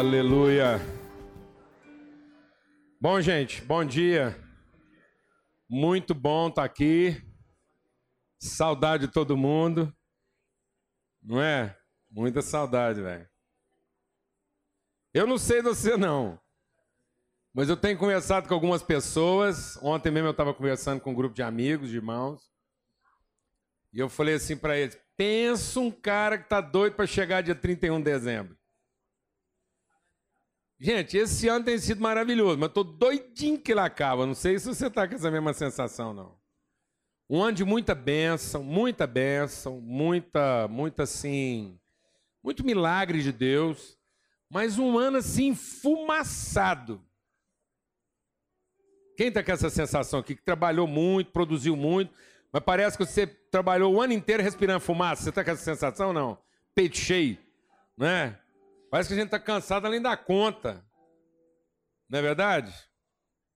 Aleluia. Bom, gente, bom dia. Muito bom estar aqui. Saudade de todo mundo. Não é? Muita saudade, velho. Eu não sei você, não. Mas eu tenho conversado com algumas pessoas. Ontem mesmo eu estava conversando com um grupo de amigos, de irmãos. E eu falei assim para eles: pensa um cara que tá doido para chegar dia 31 de dezembro. Gente, esse ano tem sido maravilhoso, mas tô doidinho que ele acaba. Não sei se você tá com essa mesma sensação, não. Um ano de muita bênção, muita bênção, muita, muita assim, muito milagre de Deus, mas um ano assim fumaçado. Quem está com essa sensação aqui que trabalhou muito, produziu muito, mas parece que você trabalhou o ano inteiro respirando fumaça? Você está com essa sensação não? Peito cheio, né? Parece que a gente está cansado além da conta. Não é verdade?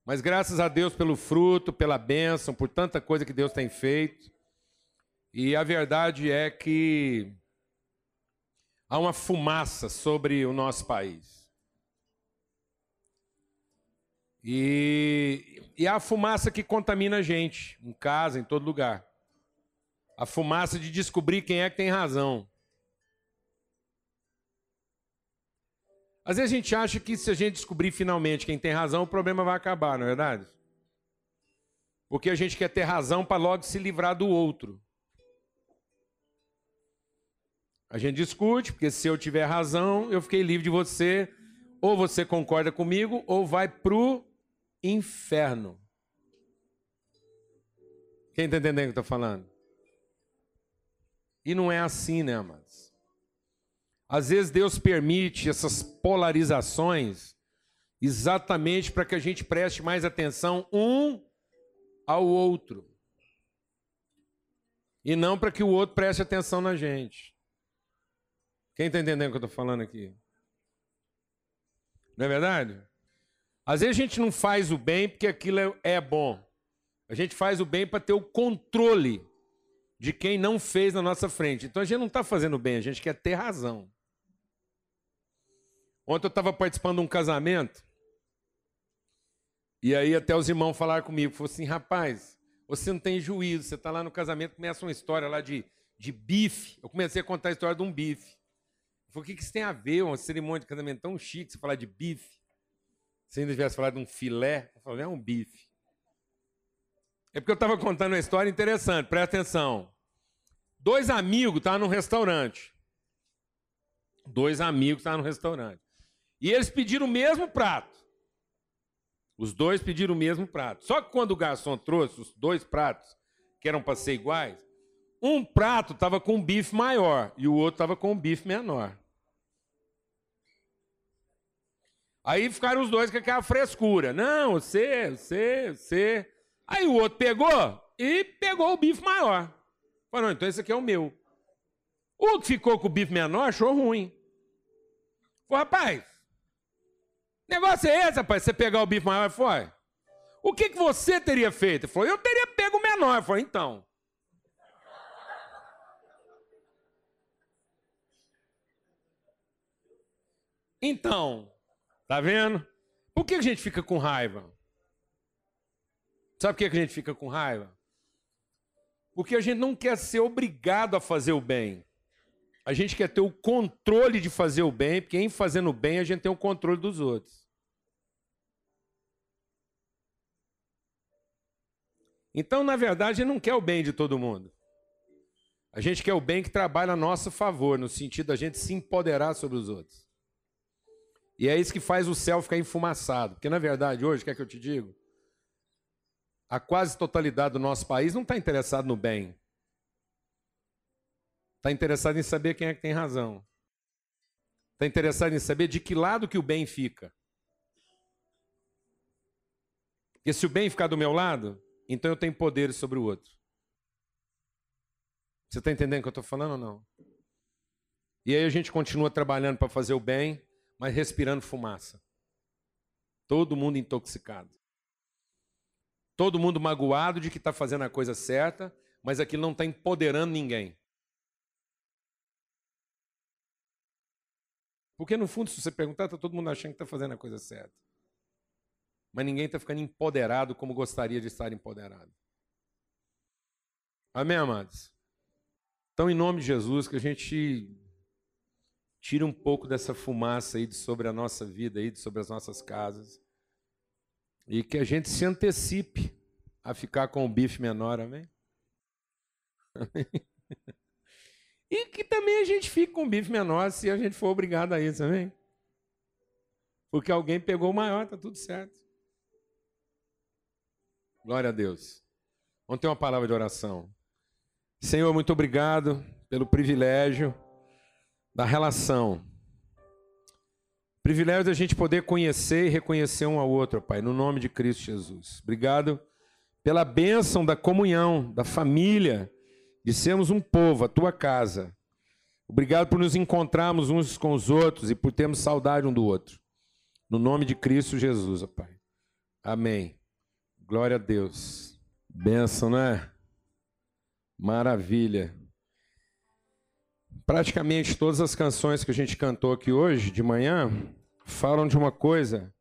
Mas graças a Deus pelo fruto, pela bênção, por tanta coisa que Deus tem feito. E a verdade é que há uma fumaça sobre o nosso país. E, e há a fumaça que contamina a gente, em casa, em todo lugar. A fumaça de descobrir quem é que tem razão. Às vezes a gente acha que se a gente descobrir finalmente quem tem razão, o problema vai acabar, não é verdade? Porque a gente quer ter razão para logo se livrar do outro. A gente discute, porque se eu tiver razão, eu fiquei livre de você, ou você concorda comigo, ou vai pro inferno. Quem está entendendo o que eu estou falando? E não é assim, né, amados? Às vezes Deus permite essas polarizações exatamente para que a gente preste mais atenção um ao outro. E não para que o outro preste atenção na gente. Quem está entendendo o que eu estou falando aqui? Não é verdade? Às vezes a gente não faz o bem porque aquilo é, é bom. A gente faz o bem para ter o controle de quem não fez na nossa frente. Então a gente não está fazendo bem, a gente quer ter razão. Ontem eu estava participando de um casamento. E aí até os irmãos falaram comigo, falaram assim, rapaz, você não tem juízo, você está lá no casamento, começa uma história lá de, de bife. Eu comecei a contar a história de um bife. Falei, o que, que isso tem a ver, uma cerimônia de casamento tão chique, você falar de bife? Se ainda tivesse falado de um filé, eu falei, é um bife. É porque eu estava contando uma história interessante, presta atenção. Dois amigos estavam num restaurante. Dois amigos estavam no restaurante. E eles pediram o mesmo prato. Os dois pediram o mesmo prato. Só que quando o garçom trouxe os dois pratos, que eram para ser iguais, um prato estava com um bife maior e o outro estava com um bife menor. Aí ficaram os dois com aquela frescura. Não, você, você, você. Aí o outro pegou e pegou o bife maior. Falou, então esse aqui é o meu. O que ficou com o bife menor achou ruim. Falou, rapaz, Negócio é esse, rapaz, você pegar o bife maior, foi? O que, que você teria feito? Ele falou, eu teria pego o menor. Falei, então. Então, tá vendo? Por que a gente fica com raiva? Sabe por que a gente fica com raiva? Porque a gente não quer ser obrigado a fazer o bem. A gente quer ter o controle de fazer o bem, porque em fazendo o bem a gente tem o controle dos outros. Então, na verdade, a gente não quer o bem de todo mundo. A gente quer o bem que trabalha a nosso favor, no sentido da gente se empoderar sobre os outros. E é isso que faz o céu ficar enfumaçado. Porque, na verdade, hoje, quer que eu te diga? A quase totalidade do nosso país não está interessado no bem. Está interessado em saber quem é que tem razão. Está interessado em saber de que lado que o bem fica. Porque se o bem ficar do meu lado, então eu tenho poder sobre o outro. Você está entendendo o que eu estou falando ou não? E aí a gente continua trabalhando para fazer o bem, mas respirando fumaça. Todo mundo intoxicado. Todo mundo magoado de que está fazendo a coisa certa, mas aquilo não está empoderando ninguém. Porque no fundo, se você perguntar, está todo mundo achando que está fazendo a coisa certa. Mas ninguém está ficando empoderado como gostaria de estar empoderado. Amém, amados? Então, em nome de Jesus, que a gente tire um pouco dessa fumaça aí de sobre a nossa vida, aí, de sobre as nossas casas. E que a gente se antecipe a ficar com o bife menor, amém? amém? E que também a gente fique com bife menor se a gente for obrigado a isso, amém? Porque alguém pegou o maior, tá tudo certo. Glória a Deus. Vamos ter uma palavra de oração. Senhor, muito obrigado pelo privilégio da relação. Privilégio da gente poder conhecer e reconhecer um ao outro, Pai, no nome de Cristo Jesus. Obrigado pela bênção da comunhão, da família, de sermos um povo, a tua casa. Obrigado por nos encontrarmos uns com os outros e por termos saudade um do outro. No nome de Cristo Jesus, ó Pai. Amém. Glória a Deus. Benção, né? Maravilha. Praticamente todas as canções que a gente cantou aqui hoje, de manhã, falam de uma coisa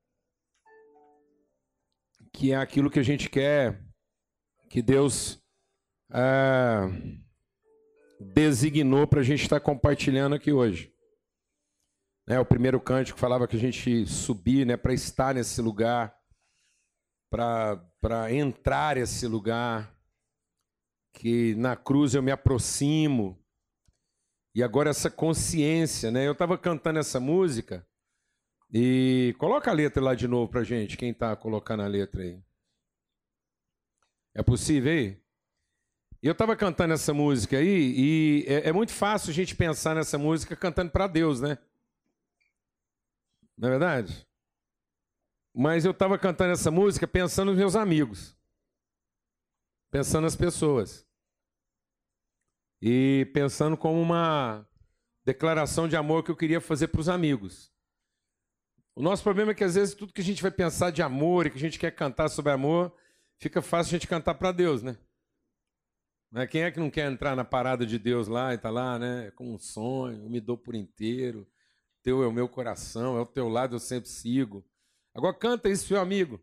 que é aquilo que a gente quer que Deus é, designou para a gente estar compartilhando aqui hoje. É, o primeiro cântico falava que a gente subir né, para estar nesse lugar, para entrar nesse lugar, que na cruz eu me aproximo. E agora essa consciência, né? Eu estava cantando essa música e coloca a letra lá de novo para gente, quem está colocando a letra aí. É possível aí? Eu estava cantando essa música aí e é, é, muito fácil a gente pensar nessa música cantando para Deus, né? Não é verdade? Mas eu estava cantando essa música pensando nos meus amigos, pensando nas pessoas e pensando como uma declaração de amor que eu queria fazer para os amigos. O nosso problema é que às vezes tudo que a gente vai pensar de amor e que a gente quer cantar sobre amor, fica fácil a gente cantar para Deus, né? Né? Quem é que não quer entrar na parada de Deus lá e tá lá, né? Com um sonho, eu me dou por inteiro. Teu é o meu coração, é o teu lado eu sempre sigo. Agora canta isso, seu amigo.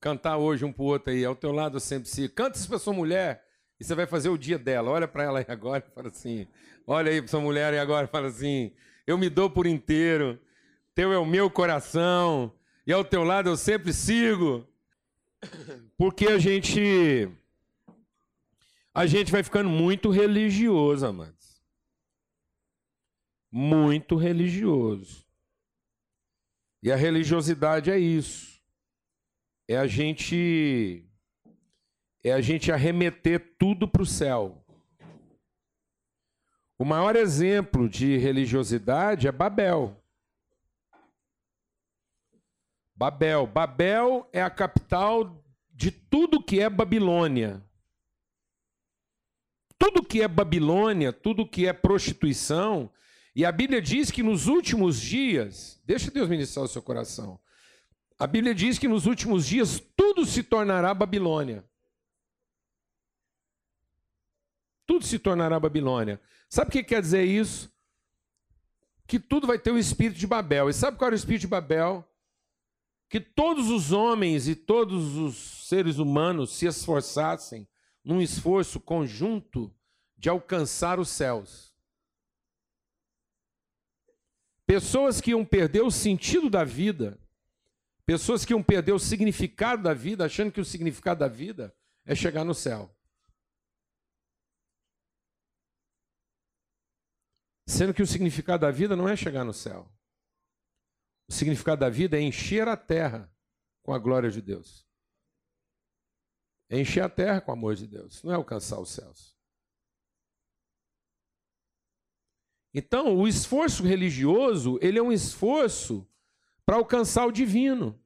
Cantar hoje um pro outro aí, é o teu lado eu sempre sigo. Canta isso pra sua mulher e você vai fazer o dia dela. Olha para ela aí agora e fala assim: olha aí para sua mulher e agora fala assim: eu me dou por inteiro. Teu é o meu coração e ao teu lado eu sempre sigo. Porque a gente a gente vai ficando muito religioso, amados. Muito religioso. E a religiosidade é isso. É a gente é a gente arremeter tudo para o céu. O maior exemplo de religiosidade é Babel. Babel. Babel é a capital de tudo que é Babilônia. Tudo que é Babilônia, tudo que é prostituição, e a Bíblia diz que nos últimos dias, deixa Deus ministrar o seu coração. A Bíblia diz que nos últimos dias tudo se tornará Babilônia. Tudo se tornará Babilônia. Sabe o que quer dizer isso? Que tudo vai ter o espírito de Babel. E sabe qual era o espírito de Babel? Que todos os homens e todos os seres humanos se esforçassem num esforço conjunto de alcançar os céus. Pessoas que iam perder o sentido da vida, pessoas que iam perder o significado da vida, achando que o significado da vida é chegar no céu. Sendo que o significado da vida não é chegar no céu. O significado da vida é encher a terra com a glória de Deus. É encher a terra com o amor de Deus, não é alcançar os céus. Então, o esforço religioso, ele é um esforço para alcançar o divino,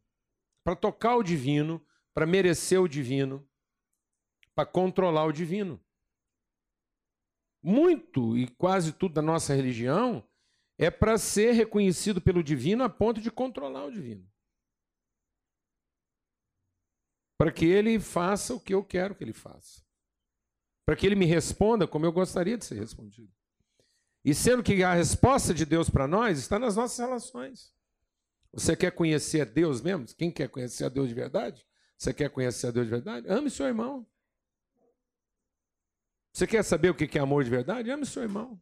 para tocar o divino, para merecer o divino, para controlar o divino. Muito e quase tudo da nossa religião é para ser reconhecido pelo divino a ponto de controlar o divino para que ele faça o que eu quero que ele faça. Para que ele me responda como eu gostaria de ser respondido. E sendo que a resposta de Deus para nós está nas nossas relações. Você quer conhecer a Deus mesmo? Quem quer conhecer a Deus de verdade? Você quer conhecer a Deus de verdade? Ame seu irmão. Você quer saber o que é amor de verdade? Ame seu irmão.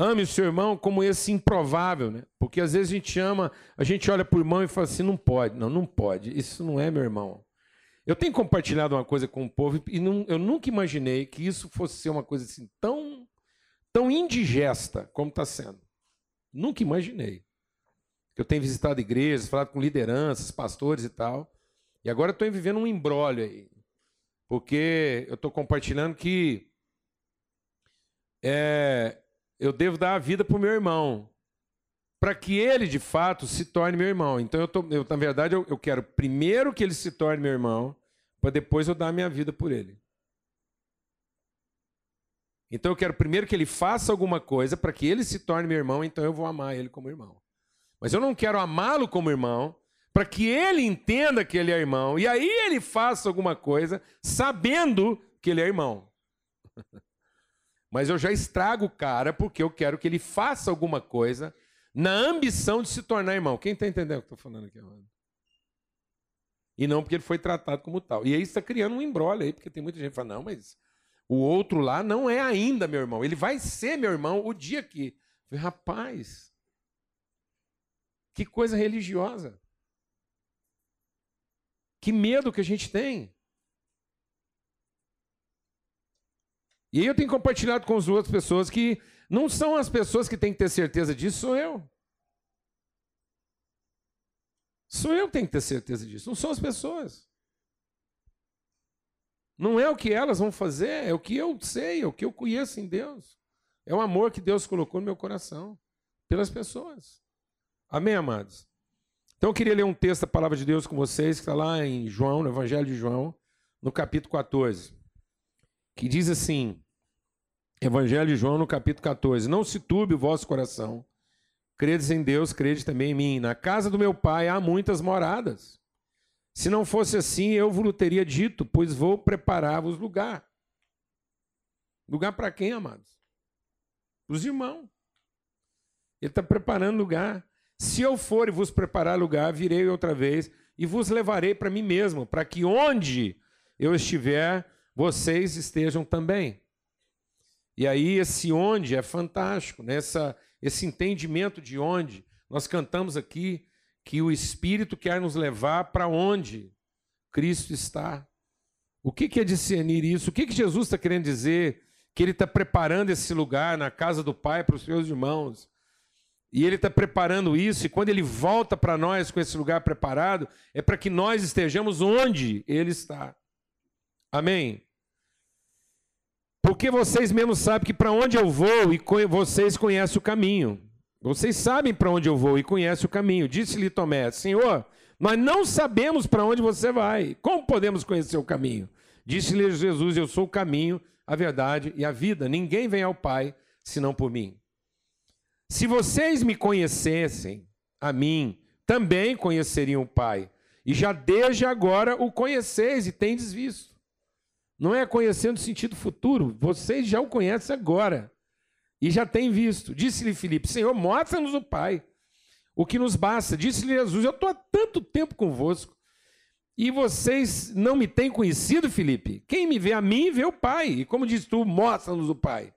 Ame o seu irmão como esse improvável, né? Porque às vezes a gente ama, a gente olha para o irmão e fala assim: não pode, não, não pode, isso não é meu irmão. Eu tenho compartilhado uma coisa com o povo e não, eu nunca imaginei que isso fosse ser uma coisa assim tão, tão indigesta como está sendo. Nunca imaginei. Eu tenho visitado igrejas, falado com lideranças, pastores e tal. E agora estou vivendo um embrólio aí. Porque eu estou compartilhando que é, eu devo dar a vida para o meu irmão. Para que ele, de fato, se torne meu irmão. Então, eu, tô, eu na verdade, eu, eu quero primeiro que ele se torne meu irmão, para depois eu dar a minha vida por ele. Então, eu quero primeiro que ele faça alguma coisa para que ele se torne meu irmão, então eu vou amar ele como irmão. Mas eu não quero amá-lo como irmão, para que ele entenda que ele é irmão, e aí ele faça alguma coisa sabendo que ele é irmão. Mas eu já estrago o cara porque eu quero que ele faça alguma coisa na ambição de se tornar irmão. Quem está entendendo o que eu estou falando aqui? E não porque ele foi tratado como tal. E aí está criando um embrolho aí, porque tem muita gente que fala, não, mas o outro lá não é ainda meu irmão. Ele vai ser meu irmão o dia que. Rapaz, que coisa religiosa. Que medo que a gente tem. E aí eu tenho compartilhado com as outras pessoas que não são as pessoas que têm que ter certeza disso, sou eu. Sou eu que tenho que ter certeza disso, não são as pessoas. Não é o que elas vão fazer, é o que eu sei, é o que eu conheço em Deus. É o amor que Deus colocou no meu coração pelas pessoas. Amém, amados? Então eu queria ler um texto da palavra de Deus com vocês, que está lá em João, no Evangelho de João, no capítulo 14, que diz assim: Evangelho de João, no capítulo 14: Não se turbe o vosso coração, credes em Deus, crede também em mim. Na casa do meu pai há muitas moradas. Se não fosse assim, eu vos teria dito, pois vou preparar-vos lugar. Lugar para quem, amados? Os irmãos. Ele está preparando lugar. Se eu for e vos preparar lugar, virei outra vez e vos levarei para mim mesmo, para que onde eu estiver, vocês estejam também. E aí esse onde é fantástico, né? Esse entendimento de onde. Nós cantamos aqui que o Espírito quer nos levar para onde Cristo está. O que é discernir isso? O que Jesus está querendo dizer? Que Ele está preparando esse lugar na casa do Pai para os seus irmãos. E ele está preparando isso, e quando ele volta para nós com esse lugar preparado, é para que nós estejamos onde ele está. Amém? Porque vocês mesmos sabem que para onde eu vou e vocês conhecem o caminho. Vocês sabem para onde eu vou e conhecem o caminho. Disse-lhe Tomé: Senhor, nós não sabemos para onde você vai. Como podemos conhecer o caminho? Disse-lhe Jesus: Eu sou o caminho, a verdade e a vida. Ninguém vem ao Pai senão por mim. Se vocês me conhecessem, a mim, também conheceriam o Pai. E já desde agora o conheceis e tendes visto. Não é conhecer no sentido futuro, vocês já o conhecem agora. E já têm visto. Disse-lhe Filipe: Senhor, mostra-nos o Pai. O que nos basta. Disse-lhe Jesus: Eu estou há tanto tempo convosco. E vocês não me têm conhecido, Filipe? Quem me vê a mim, vê o Pai. E como diz tu, mostra-nos o Pai.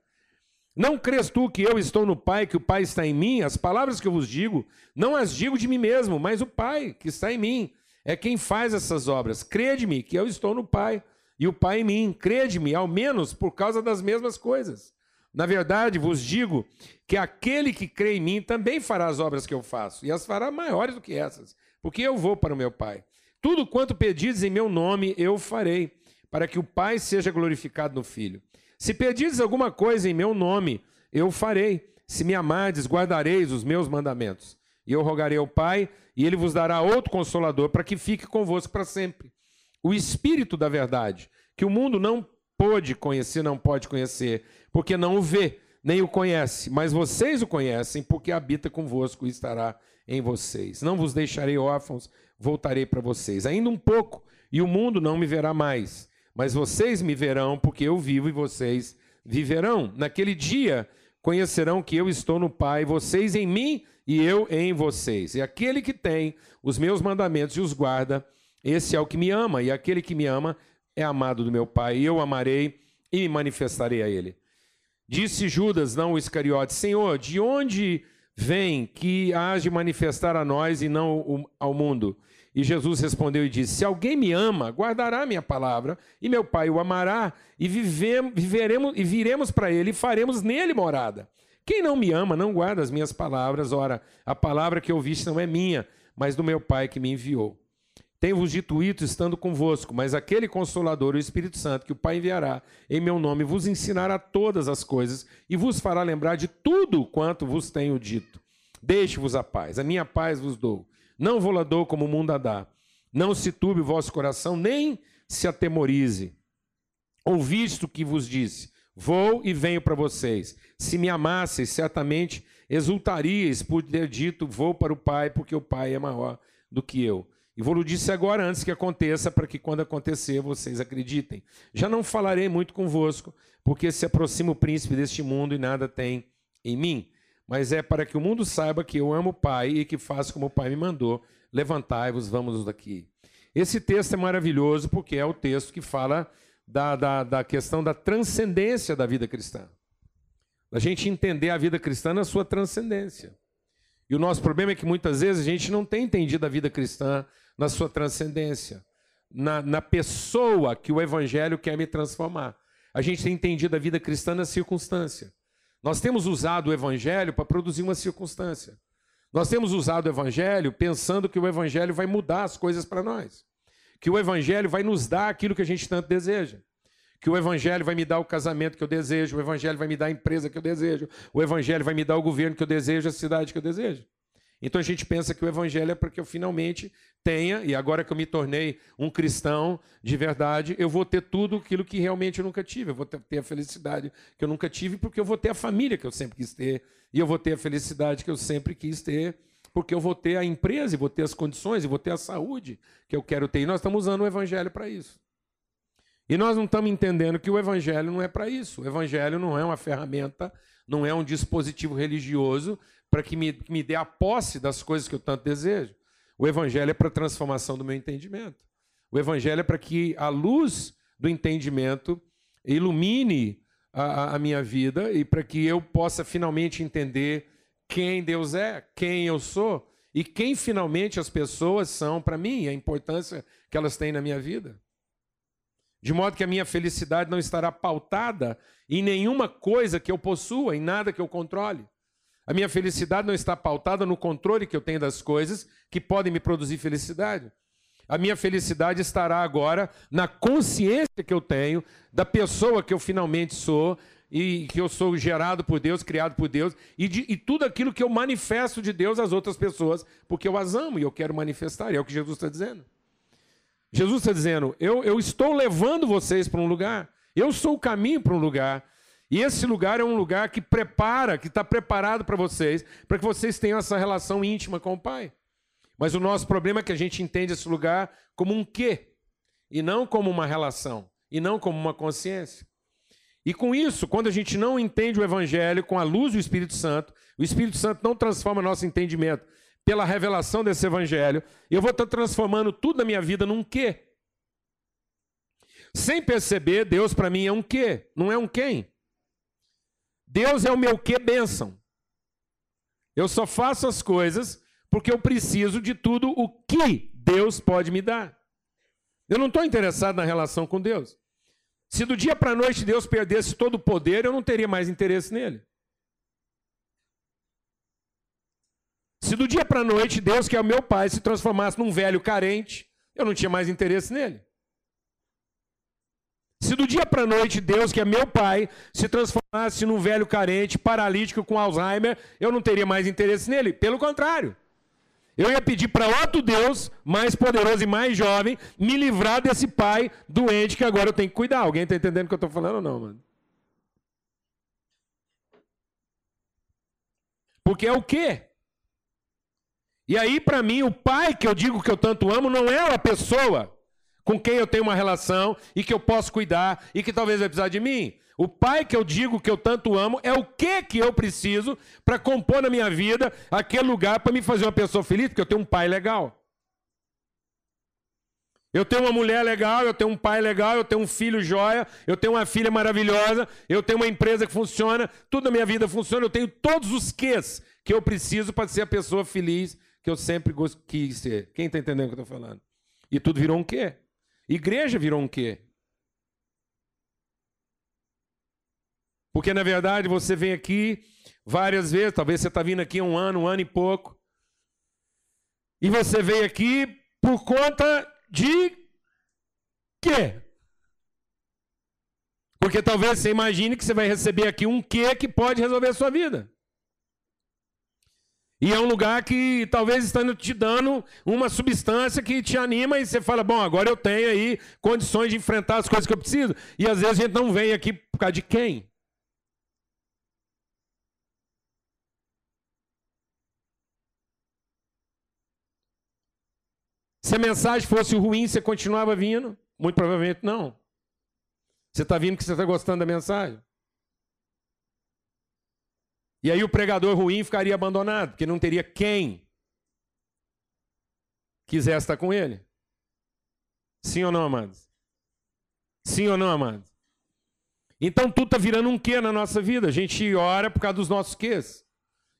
Não crês tu que eu estou no Pai, que o Pai está em mim? As palavras que eu vos digo, não as digo de mim mesmo, mas o Pai que está em mim é quem faz essas obras. Crede-me que eu estou no Pai e o Pai em mim. Crede-me, ao menos por causa das mesmas coisas. Na verdade, vos digo que aquele que crê em mim também fará as obras que eu faço, e as fará maiores do que essas, porque eu vou para o meu Pai. Tudo quanto pedides em meu nome, eu farei, para que o Pai seja glorificado no Filho. Se pedires alguma coisa em meu nome, eu farei. Se me amardes, guardareis os meus mandamentos. E eu rogarei ao Pai, e ele vos dará outro consolador para que fique convosco para sempre. O Espírito da verdade, que o mundo não pôde conhecer, não pode conhecer, porque não o vê, nem o conhece, mas vocês o conhecem, porque habita convosco e estará em vocês. Não vos deixarei órfãos, voltarei para vocês. Ainda um pouco, e o mundo não me verá mais Mas vocês me verão, porque eu vivo e vocês viverão. Naquele dia conhecerão que eu estou no Pai, vocês em mim e eu em vocês. E aquele que tem os meus mandamentos e os guarda, esse é o que me ama, e aquele que me ama é amado do meu Pai, e eu amarei e me manifestarei a ele. Disse Judas, não o Iscariote: Senhor, de onde vem que hás de manifestar a nós e não ao mundo? E Jesus respondeu e disse: Se alguém me ama, guardará minha palavra, e meu Pai o amará, e vivemos, viveremos e viremos para ele e faremos nele morada. Quem não me ama não guarda as minhas palavras, ora, a palavra que ouviste não é minha, mas do meu Pai que me enviou. Tenho-vos dito isso estando convosco, mas aquele consolador, o Espírito Santo, que o Pai enviará em meu nome, vos ensinará todas as coisas e vos fará lembrar de tudo quanto vos tenho dito. Deixe-vos a paz, a minha paz vos dou. Não vou lá dou como o mundo a dá. Não se turbe o vosso coração, nem se atemorize. Ouviste o que vos disse: Vou e venho para vocês. Se me amasseis, certamente exultaríeis por ter dito: Vou para o Pai, porque o Pai é maior do que eu. E vou-lhe disse agora, antes que aconteça, para que quando acontecer vocês acreditem. Já não falarei muito convosco, porque se aproxima o príncipe deste mundo e nada tem em mim. Mas é para que o mundo saiba que eu amo o Pai e que faço como o Pai me mandou. Levantai-vos, vamos daqui. Esse texto é maravilhoso porque é o texto que fala da, da, da questão da transcendência da vida cristã. A gente entender a vida cristã na sua transcendência. E o nosso problema é que muitas vezes a gente não tem entendido a vida cristã na sua transcendência, na, na pessoa que o Evangelho quer me transformar. A gente tem entendido a vida cristã na circunstância. Nós temos usado o Evangelho para produzir uma circunstância. Nós temos usado o Evangelho pensando que o Evangelho vai mudar as coisas para nós. Que o Evangelho vai nos dar aquilo que a gente tanto deseja. Que o Evangelho vai me dar o casamento que eu desejo, o Evangelho vai me dar a empresa que eu desejo, o Evangelho vai me dar o governo que eu desejo, a cidade que eu desejo. Então a gente pensa que o evangelho é para que eu finalmente tenha, e agora que eu me tornei um cristão de verdade, eu vou ter tudo aquilo que realmente eu nunca tive. Eu vou ter a felicidade que eu nunca tive, porque eu vou ter a família que eu sempre quis ter, e eu vou ter a felicidade que eu sempre quis ter, porque eu vou ter a empresa, e vou ter as condições, e vou ter a saúde que eu quero ter. E nós estamos usando o evangelho para isso. E nós não estamos entendendo que o evangelho não é para isso. O evangelho não é uma ferramenta, não é um dispositivo religioso para que me, me dê a posse das coisas que eu tanto desejo. O Evangelho é para a transformação do meu entendimento. O Evangelho é para que a luz do entendimento ilumine a, a minha vida e para que eu possa finalmente entender quem Deus é, quem eu sou e quem finalmente as pessoas são para mim, a importância que elas têm na minha vida. De modo que a minha felicidade não estará pautada em nenhuma coisa que eu possua, em nada que eu controle. A minha felicidade não está pautada no controle que eu tenho das coisas que podem me produzir felicidade. A minha felicidade estará agora na consciência que eu tenho da pessoa que eu finalmente sou e que eu sou gerado por Deus, criado por Deus, e, de, e tudo aquilo que eu manifesto de Deus às outras pessoas, porque eu as amo e eu quero manifestar, e é o que Jesus está dizendo. Jesus está dizendo: eu, eu estou levando vocês para um lugar, eu sou o caminho para um lugar, e esse lugar é um lugar que prepara, que está preparado para vocês, para que vocês tenham essa relação íntima com o Pai. Mas o nosso problema é que a gente entende esse lugar como um quê, e não como uma relação, e não como uma consciência. E com isso, quando a gente não entende o Evangelho com a luz do Espírito Santo, o Espírito Santo não transforma nosso entendimento pela revelação desse Evangelho, eu vou estar transformando tudo na minha vida num quê. Sem perceber, Deus para mim é um quê, não é um quem. Deus é o meu que bênção. Eu só faço as coisas porque eu preciso de tudo o que Deus pode me dar. Eu não estou interessado na relação com Deus. Se do dia para a noite Deus perdesse todo o poder, eu não teria mais interesse nele. Se do dia para a noite Deus, que é o meu pai, se transformasse num velho carente, eu não tinha mais interesse nele. Se do dia para noite Deus, que é meu pai, se transformasse num velho carente, paralítico com Alzheimer, eu não teria mais interesse nele. Pelo contrário. Eu ia pedir para outro Deus, mais poderoso e mais jovem, me livrar desse pai doente que agora eu tenho que cuidar. Alguém está entendendo o que eu estou falando ou não, mano? Porque é o quê? E aí, para mim, o pai que eu digo que eu tanto amo não é uma pessoa com quem eu tenho uma relação e que eu posso cuidar e que talvez vai precisar de mim. O pai que eu digo que eu tanto amo é o que que eu preciso para compor na minha vida aquele lugar para me fazer uma pessoa feliz, porque eu tenho um pai legal. Eu tenho uma mulher legal, eu tenho um pai legal, eu tenho um filho joia, eu tenho uma filha maravilhosa, eu tenho uma empresa que funciona, tudo na minha vida funciona, eu tenho todos os quês que eu preciso para ser a pessoa feliz que eu sempre quis ser. Quem está entendendo o que eu estou falando? E tudo virou um quê? Igreja virou um quê? Porque na verdade você vem aqui várias vezes, talvez você está vindo aqui um ano, um ano e pouco, e você veio aqui por conta de quê? Porque talvez você imagine que você vai receber aqui um quê que pode resolver a sua vida. E é um lugar que talvez estando te dando uma substância que te anima e você fala: bom, agora eu tenho aí condições de enfrentar as coisas que eu preciso. E às vezes a gente não vem aqui por causa de quem? Se a mensagem fosse ruim, você continuava vindo? Muito provavelmente não. Você está vindo porque você está gostando da mensagem. E aí o pregador ruim ficaria abandonado, porque não teria quem quisesse estar com ele. Sim ou não, amados? Sim ou não, amados? Então tudo está virando um quê na nossa vida? A gente ora por causa dos nossos quês.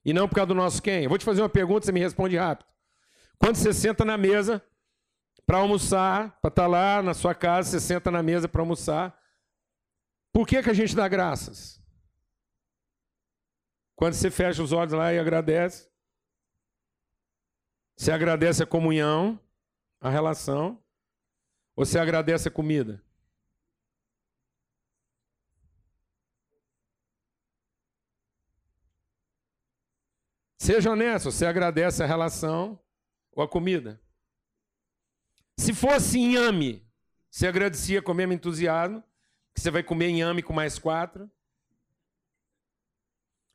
E não por causa do nosso quem. Eu vou te fazer uma pergunta, você me responde rápido. Quando você senta na mesa para almoçar, para estar tá lá na sua casa, você senta na mesa para almoçar. Por que, que a gente dá graças? Quando você fecha os olhos lá e agradece, você agradece a comunhão, a relação, ou você agradece a comida? Seja honesto, você agradece a relação ou a comida? Se fosse inhame, você agradecia com o mesmo entusiasmo, que você vai comer inhame com mais quatro.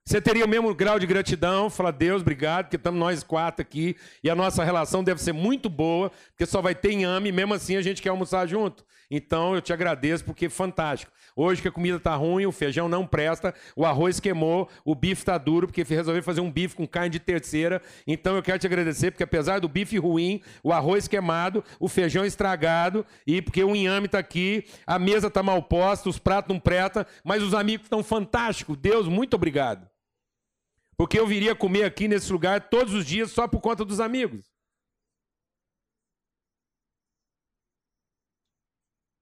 Você teria o mesmo grau de gratidão, falar, Deus, obrigado, porque estamos nós quatro aqui, e a nossa relação deve ser muito boa, porque só vai ter inhame, e mesmo assim a gente quer almoçar junto. Então eu te agradeço, porque é fantástico. Hoje que a comida está ruim, o feijão não presta, o arroz queimou, o bife está duro, porque resolvi fazer um bife com carne de terceira. Então eu quero te agradecer, porque apesar do bife ruim, o arroz queimado, o feijão estragado, e porque o inhame está aqui, a mesa está mal posta, os pratos não prestam, mas os amigos estão fantásticos. Deus, muito obrigado. Porque eu viria comer aqui nesse lugar todos os dias só por conta dos amigos.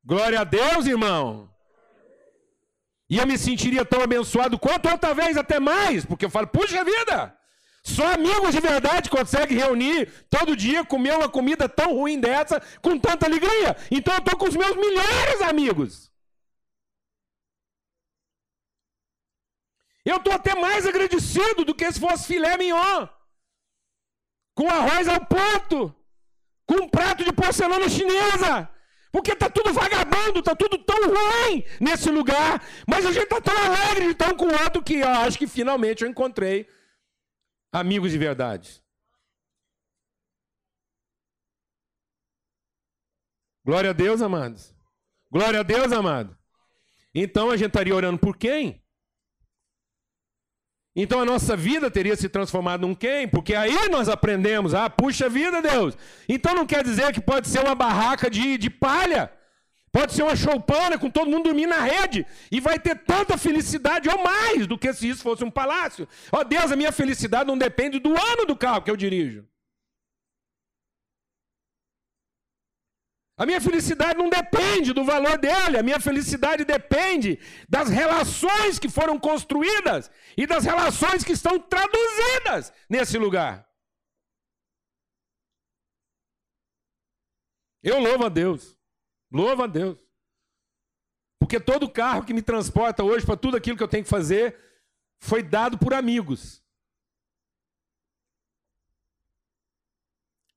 Glória a Deus, irmão. E eu me sentiria tão abençoado quanto outra vez, até mais, porque eu falo, puxa vida, só amigos de verdade conseguem reunir todo dia, comer uma comida tão ruim dessa, com tanta alegria. Então eu estou com os meus melhores amigos. Eu estou até mais agradecido do que se fosse filé mignon. Com arroz ao ponto. Com um prato de porcelana chinesa. Porque está tudo vagabundo, está tudo tão ruim nesse lugar. Mas a gente está tão alegre de estar com o outro que eu acho que finalmente eu encontrei amigos de verdade. Glória a Deus, amados. Glória a Deus, amado. Então a gente estaria orando por quem? Então a nossa vida teria se transformado num quem? Porque aí nós aprendemos, ah, puxa vida, Deus. Então não quer dizer que pode ser uma barraca de, de palha. Pode ser uma choupana com todo mundo dormindo na rede. E vai ter tanta felicidade ou mais do que se isso fosse um palácio. Ó oh, Deus, a minha felicidade não depende do ano do carro que eu dirijo. A minha felicidade não depende do valor dele, a minha felicidade depende das relações que foram construídas e das relações que estão traduzidas nesse lugar. Eu louvo a Deus, louvo a Deus, porque todo carro que me transporta hoje para tudo aquilo que eu tenho que fazer foi dado por amigos.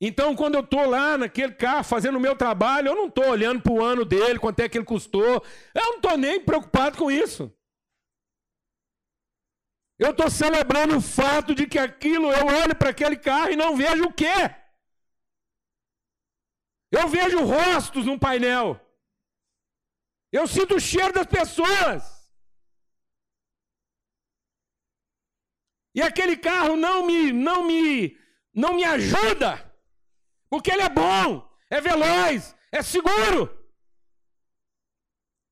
Então, quando eu estou lá naquele carro fazendo o meu trabalho, eu não estou olhando para o ano dele, quanto é que ele custou. Eu não estou nem preocupado com isso. Eu estou celebrando o fato de que aquilo, eu olho para aquele carro e não vejo o quê? Eu vejo rostos no painel. Eu sinto o cheiro das pessoas. E aquele carro não me não me não me ajuda. Porque ele é bom, é veloz, é seguro.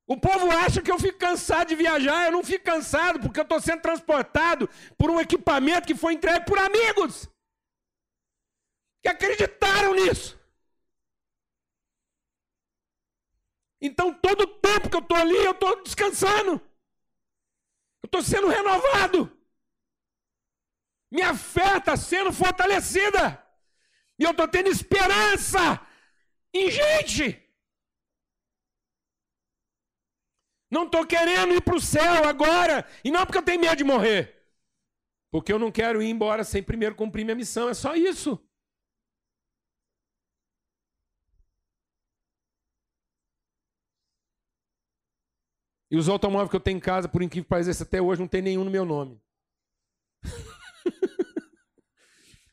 O povo acha que eu fico cansado de viajar, eu não fico cansado, porque eu estou sendo transportado por um equipamento que foi entregue por amigos que acreditaram nisso. Então, todo o tempo que eu estou ali, eu estou descansando, eu estou sendo renovado, minha fé está sendo fortalecida, e eu estou tendo esperança em gente. Não estou querendo ir para o céu agora. E não porque eu tenho medo de morrer. Porque eu não quero ir embora sem primeiro cumprir minha missão. É só isso. E os automóveis que eu tenho em casa, por incrível que pareça, até hoje não tem nenhum no meu nome.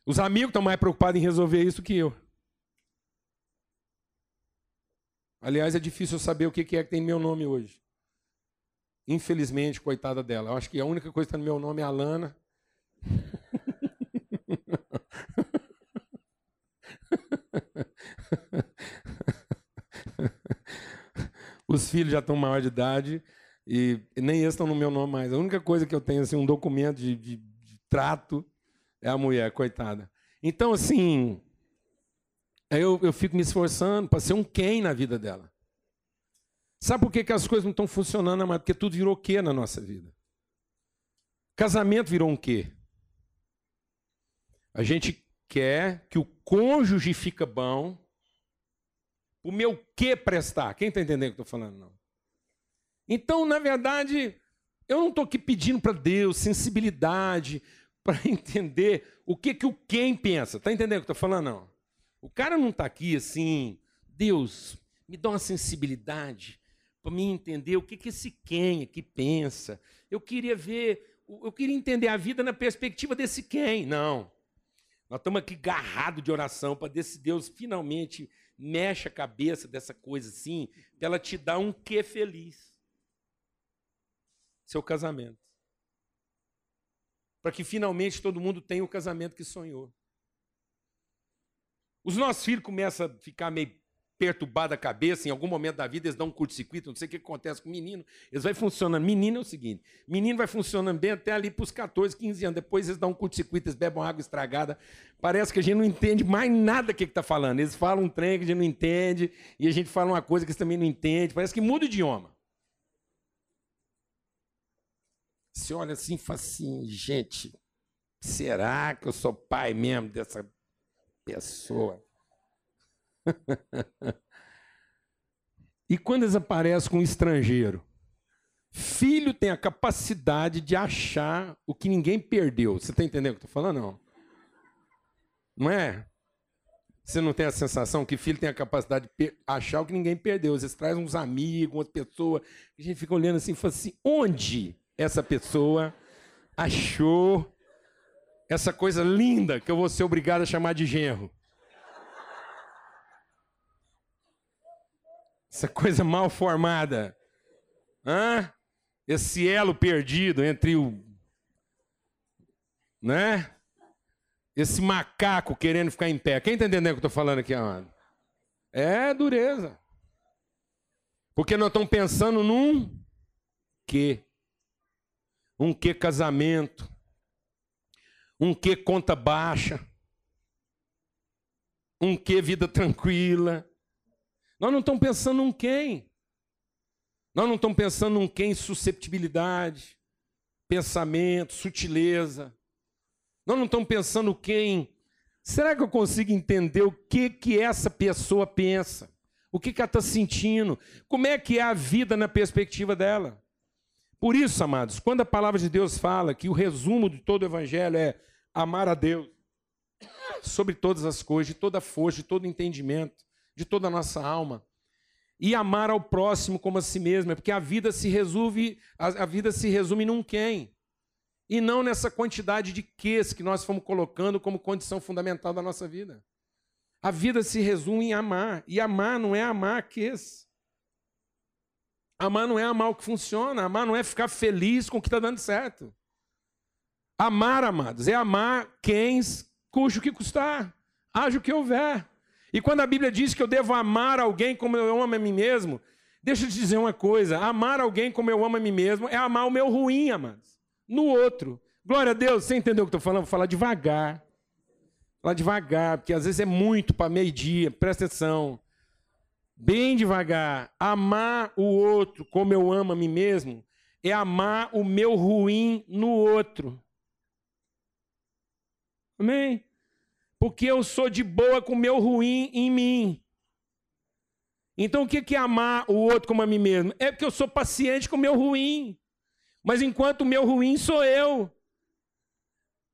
os amigos estão mais preocupados em resolver isso que eu. Aliás, é difícil eu saber o que é que tem meu nome hoje. Infelizmente, coitada dela. Eu acho que a única coisa que está no meu nome é a Lana. Os filhos já estão maior de idade e nem eles estão no meu nome mais. A única coisa que eu tenho, assim, um documento de, de, de trato, é a mulher, coitada. Então, assim, eu, eu fico me esforçando para ser um quem na vida dela. Sabe por que, que as coisas não estão funcionando, amado? Porque tudo virou quê na nossa vida? Casamento virou um quê? A gente quer que o cônjuge fica bom, o meu que prestar. Quem está entendendo o que eu estou falando? Não. Então, na verdade, eu não estou aqui pedindo para Deus sensibilidade para entender o que, que o quem pensa. Está entendendo o que eu estou falando? Não. O cara não está aqui assim, Deus, me dá uma sensibilidade para mim entender o que, que esse quem aqui pensa. Eu queria ver, eu queria entender a vida na perspectiva desse quem. Não. Nós estamos aqui garrados de oração para ver se Deus finalmente mexe a cabeça dessa coisa assim, para ela te dar um que feliz. Seu casamento. Para que finalmente todo mundo tenha o casamento que sonhou. Os nossos filhos começam a ficar meio perturbada a cabeça, em algum momento da vida eles dão um curto-circuito, não sei o que acontece com o menino, eles vai funcionando. Menino é o seguinte: menino vai funcionando bem até ali para os 14, 15 anos. Depois eles dão um curto-circuito, eles bebem água estragada. Parece que a gente não entende mais nada que está falando. Eles falam um trem que a gente não entende, e a gente fala uma coisa que eles também não entendem. Parece que muda o idioma. Você olha assim e fala assim, gente, será que eu sou pai mesmo dessa pessoa? e quando eles aparecem com um estrangeiro? Filho tem a capacidade de achar o que ninguém perdeu. Você está entendendo o que eu estou falando? Não. Não é? Você não tem a sensação que filho tem a capacidade de achar o que ninguém perdeu? Vocês trazem uns amigos, umas pessoas, a gente fica olhando assim e fala assim: onde essa pessoa achou essa coisa linda que eu vou ser obrigado a chamar de genro? Essa coisa mal formada. Hã? Esse elo perdido entre o. Né? Esse macaco querendo ficar em pé. Quem está entendendo o que eu estou falando aqui, amado? É dureza. Porque nós estamos pensando num que. Um que casamento. Um que conta baixa. Um que vida tranquila. Nós não estamos pensando em quem. Nós não estamos pensando em quem susceptibilidade, pensamento, sutileza. Nós não estamos pensando quem. Será que eu consigo entender o que que essa pessoa pensa? O que, que ela está sentindo? Como é que é a vida na perspectiva dela? Por isso, amados, quando a palavra de Deus fala que o resumo de todo o evangelho é amar a Deus sobre todas as coisas, de toda força, de todo entendimento, de toda a nossa alma. E amar ao próximo como a si mesmo, é porque a vida se resume, a, vida se resume num quem. E não nessa quantidade de ques que nós fomos colocando como condição fundamental da nossa vida. A vida se resume em amar. E amar não é amar que Amar não é amar o que funciona. Amar não é ficar feliz com o que está dando certo. Amar, amados, é amar quem cujo que custar, haja o que houver. E quando a Bíblia diz que eu devo amar alguém como eu amo a mim mesmo, deixa eu te dizer uma coisa: amar alguém como eu amo a mim mesmo é amar o meu ruim, amados, no outro. Glória a Deus, você entendeu o que eu estou falando? Vou falar devagar. Falar devagar, porque às vezes é muito para meio-dia, presta atenção. Bem devagar. Amar o outro como eu amo a mim mesmo é amar o meu ruim no outro. Amém? Porque eu sou de boa com o meu ruim em mim. Então o que é amar o outro como a mim mesmo? É porque eu sou paciente com o meu ruim. Mas enquanto o meu ruim sou eu.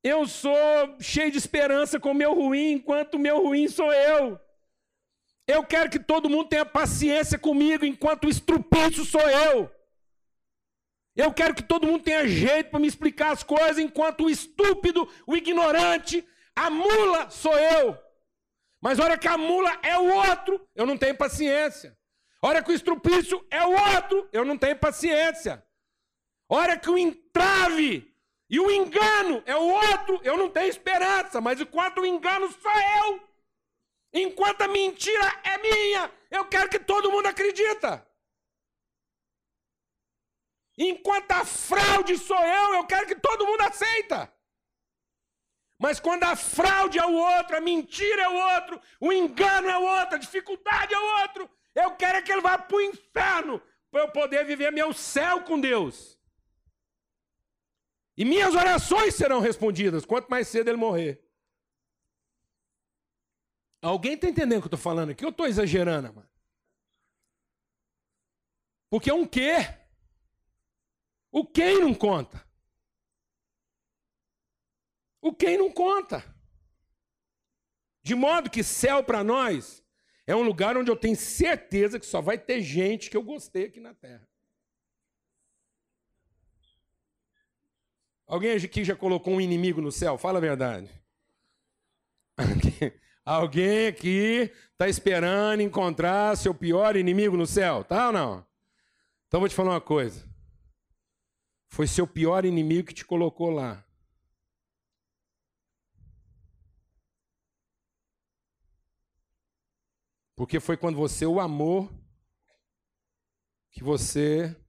Eu sou cheio de esperança com o meu ruim, enquanto o meu ruim sou eu. Eu quero que todo mundo tenha paciência comigo, enquanto o estrupício sou eu. Eu quero que todo mundo tenha jeito para me explicar as coisas, enquanto o estúpido, o ignorante, a mula sou eu. Mas hora que a mula é o outro, eu não tenho paciência. Hora que o estrupício é o outro, eu não tenho paciência. Hora que o entrave e o engano é o outro, eu não tenho esperança. Mas enquanto o engano sou eu, enquanto a mentira é minha, eu quero que todo mundo acredita. Enquanto a fraude sou eu, eu quero que todo mundo aceita. Mas quando a fraude é o outro, a mentira é o outro, o engano é o outro, a dificuldade é o outro, eu quero que ele vá para o inferno para eu poder viver meu céu com Deus. E minhas orações serão respondidas, quanto mais cedo ele morrer. Alguém está entendendo o que eu estou falando aqui? Eu estou exagerando, mano. Porque é um quê? O quem não conta? O quem não conta. De modo que céu para nós é um lugar onde eu tenho certeza que só vai ter gente que eu gostei aqui na terra. Alguém aqui já colocou um inimigo no céu? Fala a verdade. Alguém aqui está esperando encontrar seu pior inimigo no céu? Tá ou não? Então vou te falar uma coisa. Foi seu pior inimigo que te colocou lá. Porque foi quando você o amou que você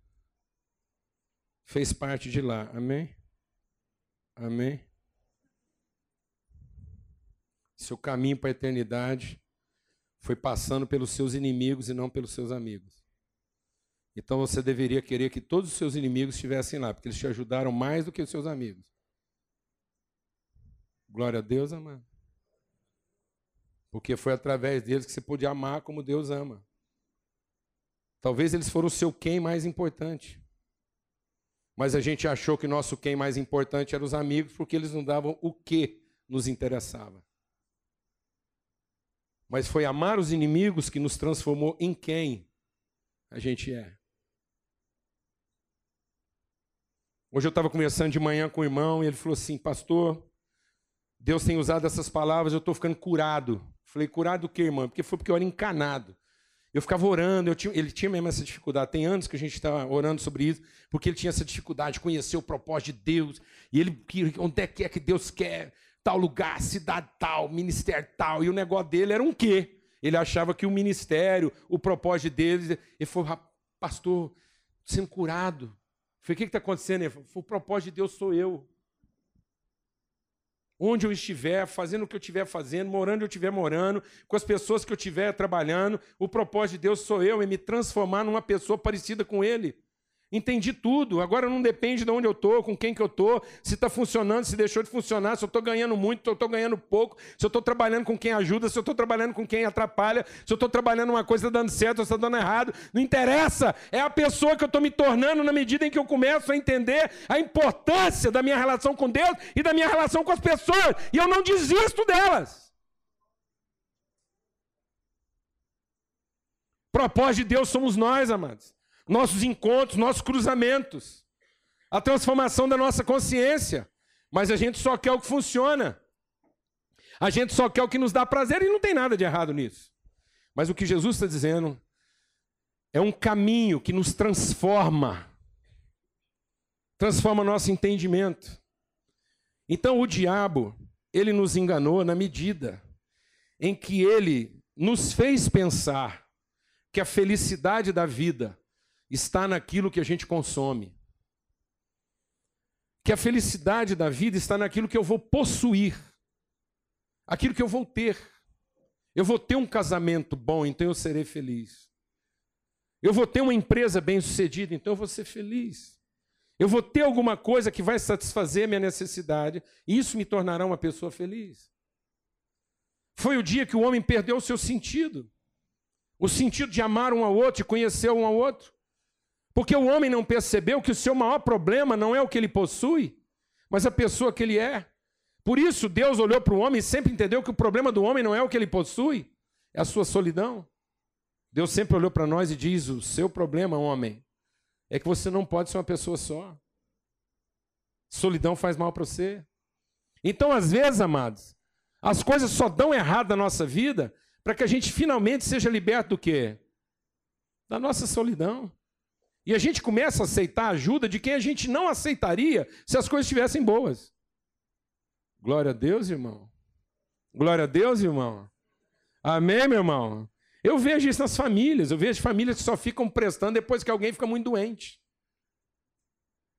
fez parte de lá. Amém? Amém? Seu caminho para a eternidade foi passando pelos seus inimigos e não pelos seus amigos. Então você deveria querer que todos os seus inimigos estivessem lá, porque eles te ajudaram mais do que os seus amigos. Glória a Deus, amado. Porque foi através deles que você pôde amar como Deus ama. Talvez eles foram o seu quem mais importante. Mas a gente achou que nosso quem mais importante eram os amigos, porque eles não davam o que nos interessava. Mas foi amar os inimigos que nos transformou em quem a gente é. Hoje eu estava conversando de manhã com o irmão e ele falou assim: Pastor, Deus tem usado essas palavras, eu estou ficando curado. Falei: Curado do quê, irmão? Porque foi porque eu era encanado. Eu ficava orando, eu tinha, ele tinha mesmo essa dificuldade. Tem anos que a gente está orando sobre isso, porque ele tinha essa dificuldade de conhecer o propósito de Deus. E ele, onde é que é que Deus quer? Tal lugar, cidade tal, ministério tal. E o negócio dele era um quê? Ele achava que o ministério, o propósito dele. Ele falou: Pastor, sendo curado. Falei, o que está acontecendo? Ele falou, o propósito de Deus sou eu. Onde eu estiver, fazendo o que eu estiver fazendo, morando onde eu estiver morando, com as pessoas que eu estiver trabalhando, o propósito de Deus sou eu, é me transformar numa pessoa parecida com Ele. Entendi tudo. Agora não depende de onde eu estou, com quem que eu estou, se está funcionando, se deixou de funcionar, se eu estou ganhando muito, se eu estou ganhando pouco, se eu estou trabalhando com quem ajuda, se eu estou trabalhando com quem atrapalha, se eu estou trabalhando uma coisa tá dando certo ou está dando errado. Não interessa. É a pessoa que eu estou me tornando na medida em que eu começo a entender a importância da minha relação com Deus e da minha relação com as pessoas. E eu não desisto delas. Propósito de Deus somos nós, amados nossos encontros, nossos cruzamentos, a transformação da nossa consciência. Mas a gente só quer o que funciona. A gente só quer o que nos dá prazer e não tem nada de errado nisso. Mas o que Jesus está dizendo é um caminho que nos transforma, transforma nosso entendimento. Então o diabo, ele nos enganou na medida em que ele nos fez pensar que a felicidade da vida está naquilo que a gente consome. Que a felicidade da vida está naquilo que eu vou possuir, aquilo que eu vou ter. Eu vou ter um casamento bom, então eu serei feliz. Eu vou ter uma empresa bem-sucedida, então eu vou ser feliz. Eu vou ter alguma coisa que vai satisfazer minha necessidade, e isso me tornará uma pessoa feliz. Foi o dia que o homem perdeu o seu sentido. O sentido de amar um ao outro, e conhecer um ao outro. Porque o homem não percebeu que o seu maior problema não é o que ele possui, mas a pessoa que ele é. Por isso, Deus olhou para o homem e sempre entendeu que o problema do homem não é o que ele possui, é a sua solidão. Deus sempre olhou para nós e diz: o seu problema, homem, é que você não pode ser uma pessoa só. Solidão faz mal para você. Então, às vezes, amados, as coisas só dão errado na nossa vida para que a gente finalmente seja liberto do quê? Da nossa solidão. E a gente começa a aceitar a ajuda de quem a gente não aceitaria se as coisas estivessem boas. Glória a Deus, irmão. Glória a Deus, irmão. Amém, meu irmão. Eu vejo isso nas famílias. Eu vejo famílias que só ficam prestando depois que alguém fica muito doente.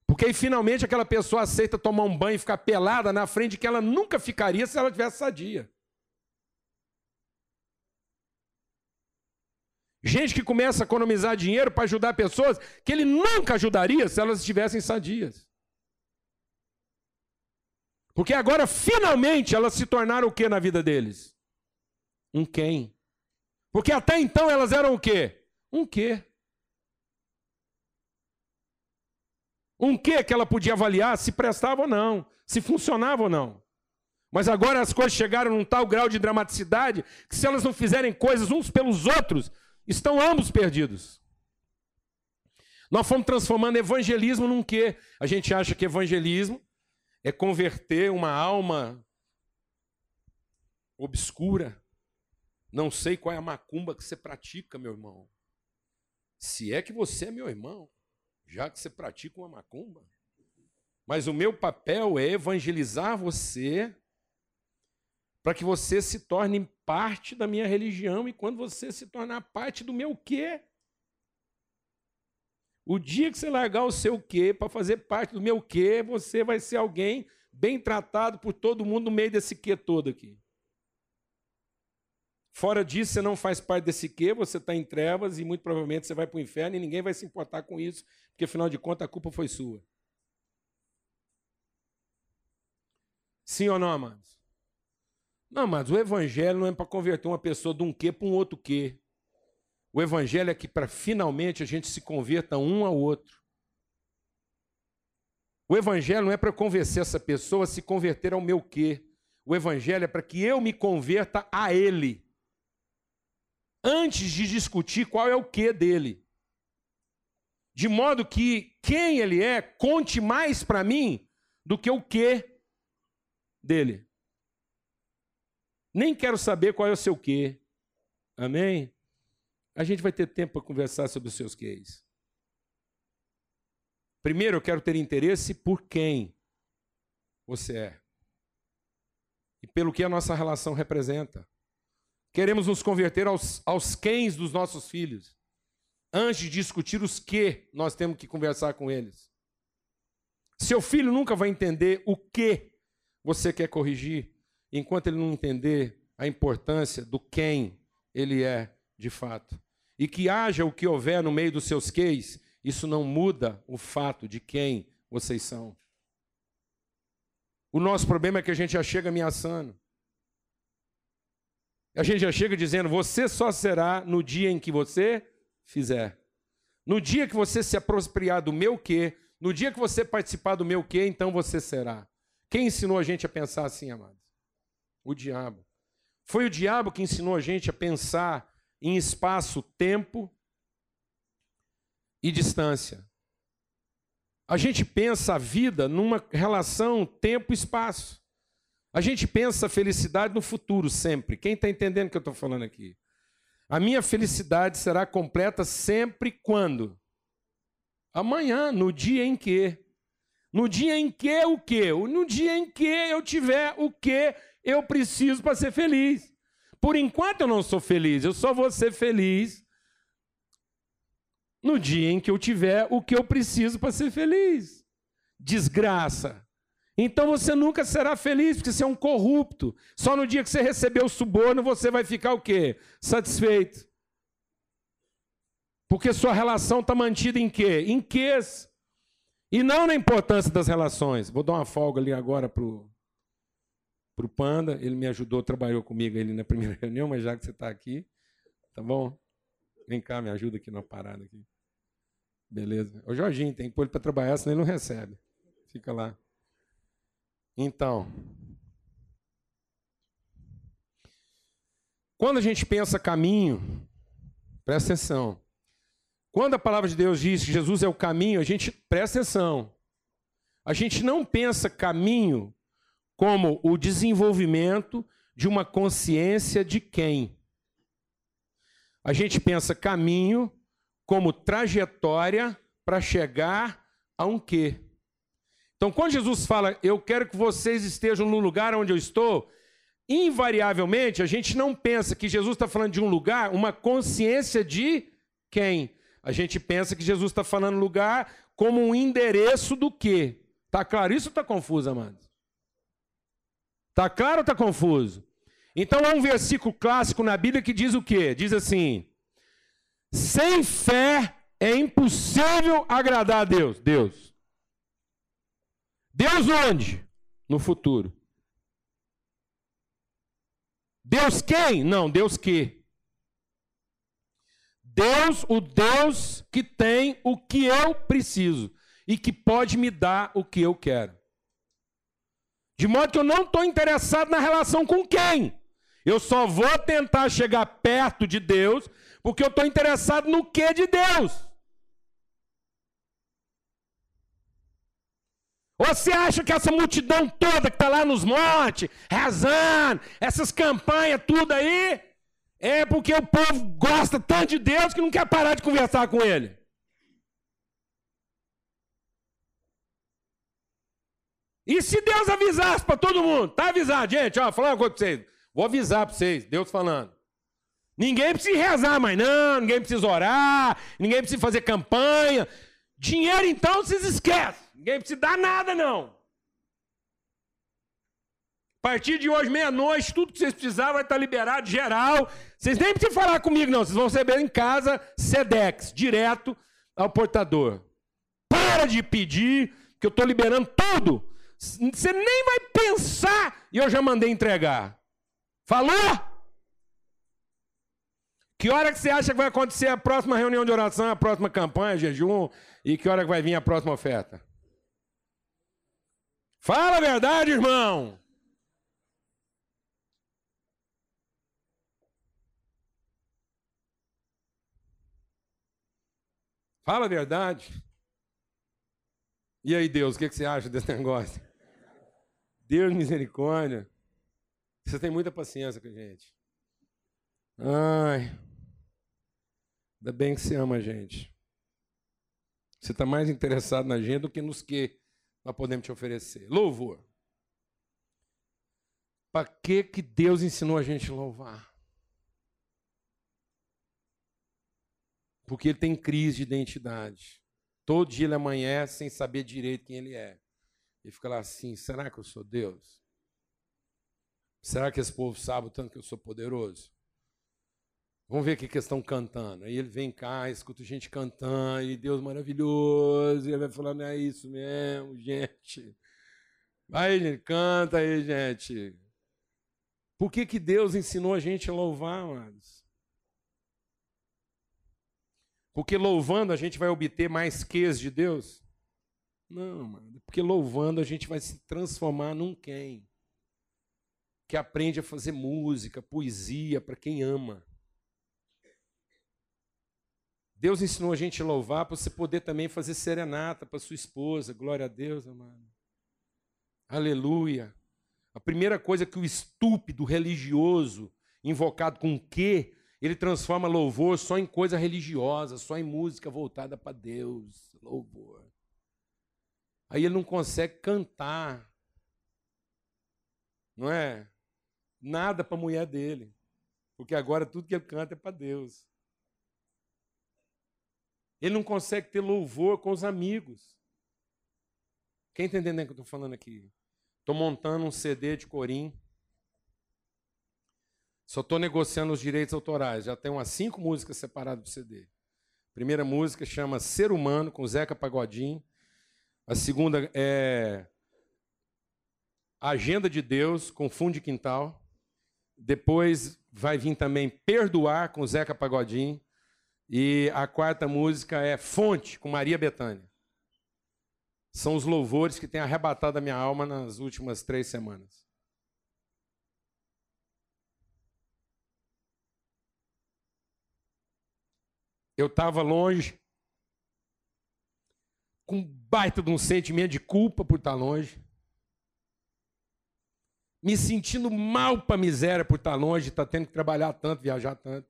Porque aí finalmente aquela pessoa aceita tomar um banho e ficar pelada na frente que ela nunca ficaria se ela tivesse sadia. Gente que começa a economizar dinheiro para ajudar pessoas que ele nunca ajudaria se elas estivessem sadias. Porque agora, finalmente, elas se tornaram o que na vida deles? Um quem. Porque até então elas eram o quê? Um quê. Um quê que ela podia avaliar se prestava ou não, se funcionava ou não. Mas agora as coisas chegaram num tal grau de dramaticidade que se elas não fizerem coisas uns pelos outros, Estão ambos perdidos. Nós fomos transformando evangelismo num quê? A gente acha que evangelismo é converter uma alma obscura. Não sei qual é a macumba que você pratica, meu irmão. Se é que você é meu irmão, já que você pratica uma macumba. Mas o meu papel é evangelizar você para que você se torne parte da minha religião e quando você se tornar parte do meu quê? O dia que você largar o seu quê para fazer parte do meu quê, você vai ser alguém bem tratado por todo mundo no meio desse quê todo aqui. Fora disso, você não faz parte desse quê, você está em trevas e muito provavelmente você vai para o inferno e ninguém vai se importar com isso, porque afinal de contas a culpa foi sua. Sim ou não, amados? Não, mas o evangelho não é para converter uma pessoa de um quê para um outro quê. O evangelho é que para finalmente a gente se converta um ao outro. O evangelho não é para convencer essa pessoa a se converter ao meu quê. O evangelho é para que eu me converta a ele. Antes de discutir qual é o quê dele. De modo que quem ele é conte mais para mim do que o quê dele. Nem quero saber qual é o seu quê. Amém? A gente vai ter tempo para conversar sobre os seus quês. Primeiro, eu quero ter interesse por quem você é. E pelo que a nossa relação representa. Queremos nos converter aos, aos quens dos nossos filhos. Antes de discutir os que, nós temos que conversar com eles. Seu filho nunca vai entender o que você quer corrigir enquanto ele não entender a importância do quem ele é de fato. E que haja o que houver no meio dos seus queis, isso não muda o fato de quem vocês são. O nosso problema é que a gente já chega ameaçando. A gente já chega dizendo: você só será no dia em que você fizer. No dia que você se apropriar do meu quê, no dia que você participar do meu quê, então você será. Quem ensinou a gente a pensar assim, amado? O diabo. Foi o diabo que ensinou a gente a pensar em espaço, tempo e distância. A gente pensa a vida numa relação tempo-espaço. A gente pensa felicidade no futuro sempre. Quem está entendendo o que eu estou falando aqui? A minha felicidade será completa sempre quando? Amanhã, no dia em que. No dia em que o quê? No dia em que eu tiver o que eu preciso para ser feliz. Por enquanto eu não sou feliz, eu só vou ser feliz no dia em que eu tiver o que eu preciso para ser feliz. Desgraça. Então você nunca será feliz, porque você é um corrupto. Só no dia que você receber o suborno você vai ficar o quê? Satisfeito. Porque sua relação está mantida em quê? Em quês. E não na importância das relações. Vou dar uma folga ali agora para o Panda. Ele me ajudou, trabalhou comigo ali na primeira reunião, mas já que você está aqui, tá bom? Vem cá, me ajuda aqui na parada. Aqui. Beleza. O Jorginho tem que pôr ele para trabalhar, senão ele não recebe. Fica lá. Então, quando a gente pensa caminho, presta atenção. Quando a palavra de Deus diz que Jesus é o caminho, a gente presta atenção. A gente não pensa caminho como o desenvolvimento de uma consciência de quem. A gente pensa caminho como trajetória para chegar a um quê. Então, quando Jesus fala, eu quero que vocês estejam no lugar onde eu estou, invariavelmente a gente não pensa que Jesus está falando de um lugar, uma consciência de quem? A gente pensa que Jesus está falando lugar como um endereço do quê? Tá claro? Isso está confuso, amados? Tá claro ou está confuso? Então há um versículo clássico na Bíblia que diz o quê? Diz assim: sem fé é impossível agradar a Deus. Deus. Deus onde? No futuro. Deus quem? Não, Deus que. Deus, o Deus que tem o que eu preciso e que pode me dar o que eu quero. De modo que eu não estou interessado na relação com quem. Eu só vou tentar chegar perto de Deus porque eu estou interessado no que de Deus. Você acha que essa multidão toda que está lá nos montes, rezando, essas campanhas, tudo aí, é porque o povo gosta tanto de Deus que não quer parar de conversar com ele? E se Deus avisasse para todo mundo? Tá avisado, gente, ó, falar uma coisa para vocês. Vou avisar para vocês, Deus falando. Ninguém precisa rezar mais, não, ninguém precisa orar, ninguém precisa fazer campanha. Dinheiro, então, vocês esquecem. Ninguém precisa dar nada, não. A partir de hoje, meia-noite, tudo que vocês precisarem vai estar liberado, geral. Vocês nem precisam falar comigo, não. Vocês vão receber em casa SEDEX, direto ao portador. Para de pedir, que eu estou liberando tudo. Você nem vai pensar e eu já mandei entregar. Falou? Que hora que você acha que vai acontecer a próxima reunião de oração, a próxima campanha, jejum? E que hora que vai vir a próxima oferta? Fala a verdade, irmão. Fala a verdade. E aí, Deus, o que você acha desse negócio? Deus misericórdia. Você tem muita paciência com a gente. Ai. Ainda bem que você ama a gente. Você está mais interessado na gente do que nos que nós podemos te oferecer. Louvor. Para que, que Deus ensinou a gente a louvar? Porque ele tem crise de identidade. Todo dia ele amanhece sem saber direito quem ele é. E fica lá assim: será que eu sou Deus? Será que esse povo sabe o tanto que eu sou poderoso? Vamos ver o que eles estão cantando. Aí ele vem cá, escuta gente cantando, e Deus maravilhoso, e ele vai falando, é isso mesmo, gente. Aí, gente, canta aí, gente. Por que, que Deus ensinou a gente a louvar, amados? Porque louvando a gente vai obter mais quês de Deus? Não, mano. Porque louvando a gente vai se transformar num quem? Que aprende a fazer música, poesia para quem ama. Deus ensinou a gente a louvar para você poder também fazer serenata para sua esposa. Glória a Deus, amado. Aleluia. A primeira coisa que o estúpido religioso, invocado com que, ele transforma louvor só em coisa religiosa, só em música voltada para Deus. Louvor. Aí ele não consegue cantar. Não é? Nada para a mulher dele. Porque agora tudo que ele canta é para Deus. Ele não consegue ter louvor com os amigos. Quem está entendendo o que eu estou falando aqui? Estou montando um CD de corim. Só estou negociando os direitos autorais. Já tem umas cinco músicas separadas do CD. A primeira música chama Ser Humano, com Zeca Pagodinho. A segunda é Agenda de Deus, com Fundo de Quintal. Depois vai vir também Perdoar, com Zeca Pagodinho. E a quarta música é Fonte, com Maria Bethânia. São os louvores que têm arrebatado a minha alma nas últimas três semanas. Eu estava longe, com baita de um sentimento de culpa por estar longe, me sentindo mal para miséria por estar longe, estar tendo que trabalhar tanto, viajar tanto,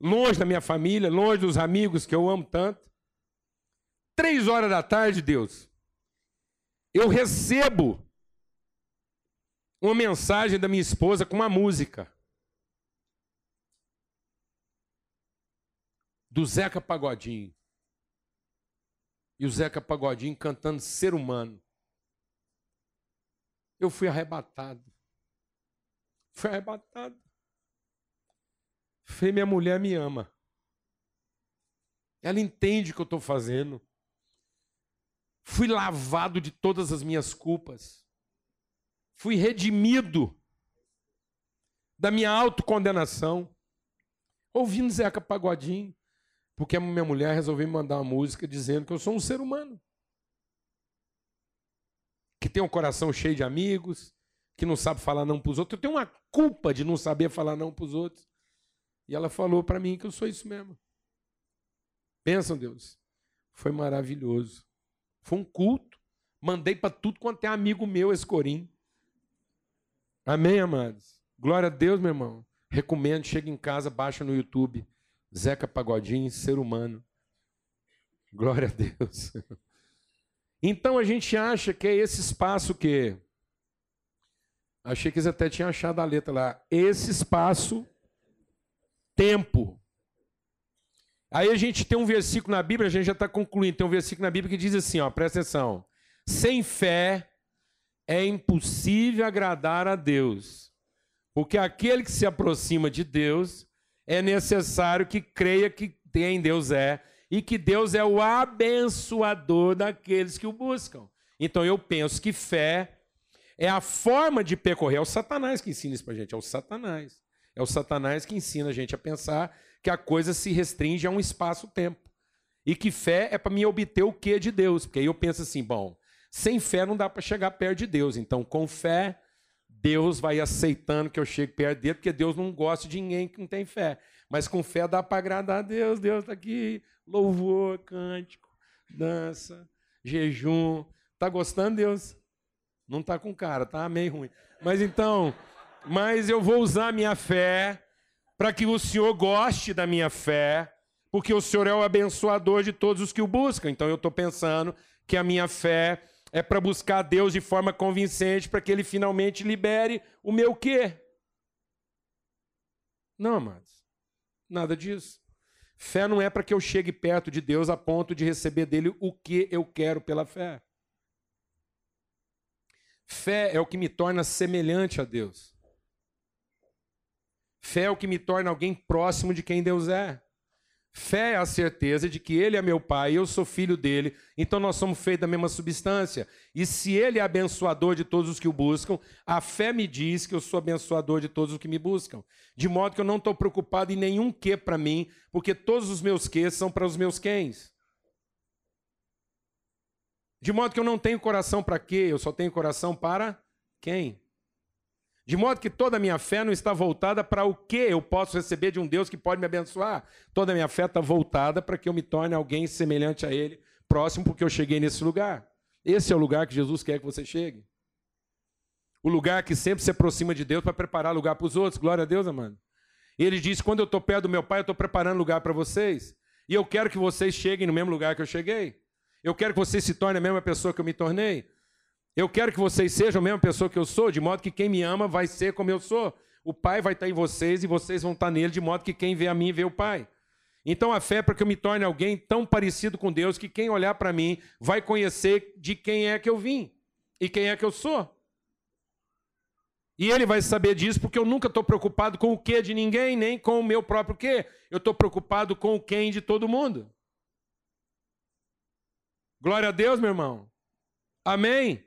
longe da minha família, longe dos amigos que eu amo tanto. Três horas da tarde, Deus, eu recebo uma mensagem da minha esposa com uma música. Do Zeca Pagodinho. E o Zeca Pagodinho cantando Ser Humano. Eu fui arrebatado. Fui arrebatado. Falei, minha mulher me ama. Ela entende o que eu estou fazendo. Fui lavado de todas as minhas culpas. Fui redimido da minha autocondenação. Ouvindo Zeca Pagodinho. Porque a minha mulher resolveu me mandar uma música dizendo que eu sou um ser humano. Que tem um coração cheio de amigos, que não sabe falar não para os outros. Eu tenho uma culpa de não saber falar não para os outros. E ela falou para mim que eu sou isso mesmo. Pensam, Deus. Foi maravilhoso. Foi um culto. Mandei para tudo quanto é amigo meu esse corim. Amém, amados? Glória a Deus, meu irmão. Recomendo, chega em casa, baixa no YouTube. Zeca Pagodinho, ser humano. Glória a Deus. Então a gente acha que é esse espaço que. Achei que eles até tinham achado a letra lá. Esse espaço, tempo. Aí a gente tem um versículo na Bíblia, a gente já está concluindo. Tem um versículo na Bíblia que diz assim: ó, presta atenção. Sem fé é impossível agradar a Deus, porque aquele que se aproxima de Deus é necessário que creia que em Deus é e que Deus é o abençoador daqueles que o buscam. Então eu penso que fé é a forma de percorrer. É o Satanás que ensina isso para gente, é o Satanás. É o Satanás que ensina a gente a pensar que a coisa se restringe a um espaço-tempo. E que fé é para me obter o que de Deus. Porque aí eu penso assim, bom, sem fé não dá para chegar perto de Deus. Então, com fé, Deus vai aceitando que eu chegue perto dele, porque Deus não gosta de ninguém que não tem fé. Mas com fé dá para agradar a Deus. Deus está aqui, louvor, cântico, dança, jejum. Tá gostando, Deus? Não tá com cara, tá meio ruim. Mas então, mas eu vou usar a minha fé para que o Senhor goste da minha fé, porque o Senhor é o abençoador de todos os que o buscam. Então eu estou pensando que a minha fé é para buscar Deus de forma convincente para que ele finalmente libere o meu quê? Não, amados. Nada disso. Fé não é para que eu chegue perto de Deus a ponto de receber dele o que eu quero pela fé. Fé é o que me torna semelhante a Deus. Fé é o que me torna alguém próximo de quem Deus é. Fé é a certeza de que Ele é meu Pai, eu sou filho dele, então nós somos feitos da mesma substância. E se Ele é abençoador de todos os que o buscam, a fé me diz que eu sou abençoador de todos os que me buscam. De modo que eu não estou preocupado em nenhum que para mim, porque todos os meus que são para os meus quens. De modo que eu não tenho coração para quê, eu só tenho coração para quem? De modo que toda a minha fé não está voltada para o que eu posso receber de um Deus que pode me abençoar. Toda a minha fé está voltada para que eu me torne alguém semelhante a Ele, próximo, porque eu cheguei nesse lugar. Esse é o lugar que Jesus quer que você chegue. o lugar que sempre se aproxima de Deus para preparar lugar para os outros. Glória a Deus, amado. Ele diz: quando eu estou perto do meu pai, eu estou preparando lugar para vocês. E eu quero que vocês cheguem no mesmo lugar que eu cheguei. Eu quero que vocês se tornem a mesma pessoa que eu me tornei. Eu quero que vocês sejam a mesma pessoa que eu sou, de modo que quem me ama vai ser como eu sou. O Pai vai estar em vocês e vocês vão estar nele, de modo que quem vê a mim vê o Pai. Então a fé é para que eu me torne alguém tão parecido com Deus que quem olhar para mim vai conhecer de quem é que eu vim e quem é que eu sou. E ele vai saber disso porque eu nunca estou preocupado com o que de ninguém, nem com o meu próprio que. Eu estou preocupado com o quem de todo mundo. Glória a Deus, meu irmão. Amém?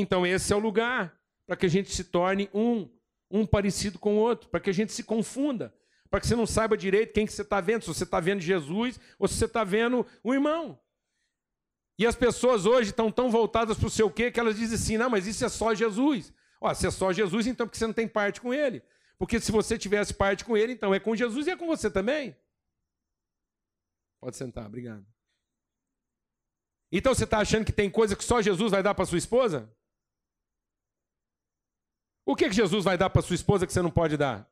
Então esse é o lugar para que a gente se torne um, um parecido com o outro, para que a gente se confunda, para que você não saiba direito quem que você está vendo, se você está vendo Jesus ou se você está vendo o irmão. E as pessoas hoje estão tão voltadas para o seu quê que elas dizem assim: não, mas isso é só Jesus. Ó, se é só Jesus, então porque você não tem parte com ele. Porque se você tivesse parte com ele, então é com Jesus e é com você também. Pode sentar, obrigado. Então você está achando que tem coisa que só Jesus vai dar para sua esposa? O que, que Jesus vai dar para sua esposa que você não pode dar?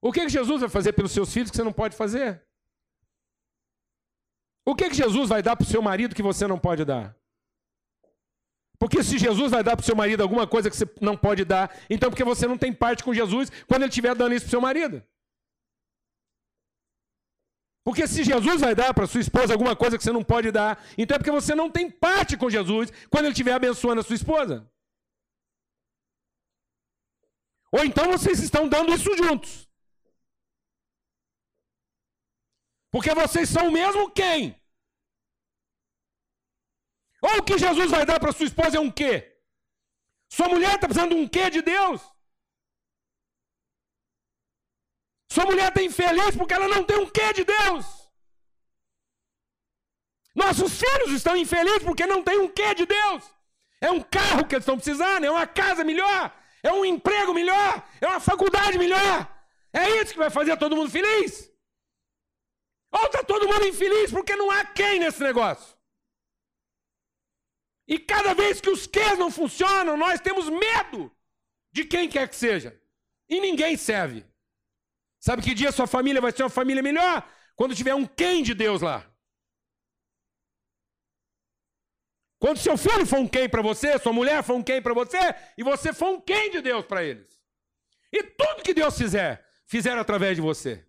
O que, que Jesus vai fazer pelos seus filhos que você não pode fazer? O que, que Jesus vai dar para o seu marido que você não pode dar? Porque se Jesus vai dar para o seu marido alguma coisa que você não pode dar, então porque você não tem parte com Jesus quando ele estiver dando isso para o seu marido. Porque se Jesus vai dar para sua esposa alguma coisa que você não pode dar, então é porque você não tem parte com Jesus quando ele estiver abençoando a sua esposa. Ou então vocês estão dando isso juntos. Porque vocês são o mesmo quem? Ou o que Jesus vai dar para sua esposa é um quê? Sua mulher está precisando de um quê de Deus? Sua mulher está infeliz porque ela não tem um quê de Deus. Nossos filhos estão infelizes porque não tem um quê de Deus. É um carro que eles estão precisando, é uma casa melhor, é um emprego melhor, é uma faculdade melhor. É isso que vai fazer todo mundo feliz? Ou está todo mundo infeliz porque não há quem nesse negócio? E cada vez que os quês não funcionam, nós temos medo de quem quer que seja. E ninguém serve. Sabe que dia sua família vai ser uma família melhor? Quando tiver um quem de Deus lá. Quando seu filho for um quem para você, sua mulher for um quem para você, e você for um quem de Deus para eles. E tudo que Deus fizer, fizer através de você.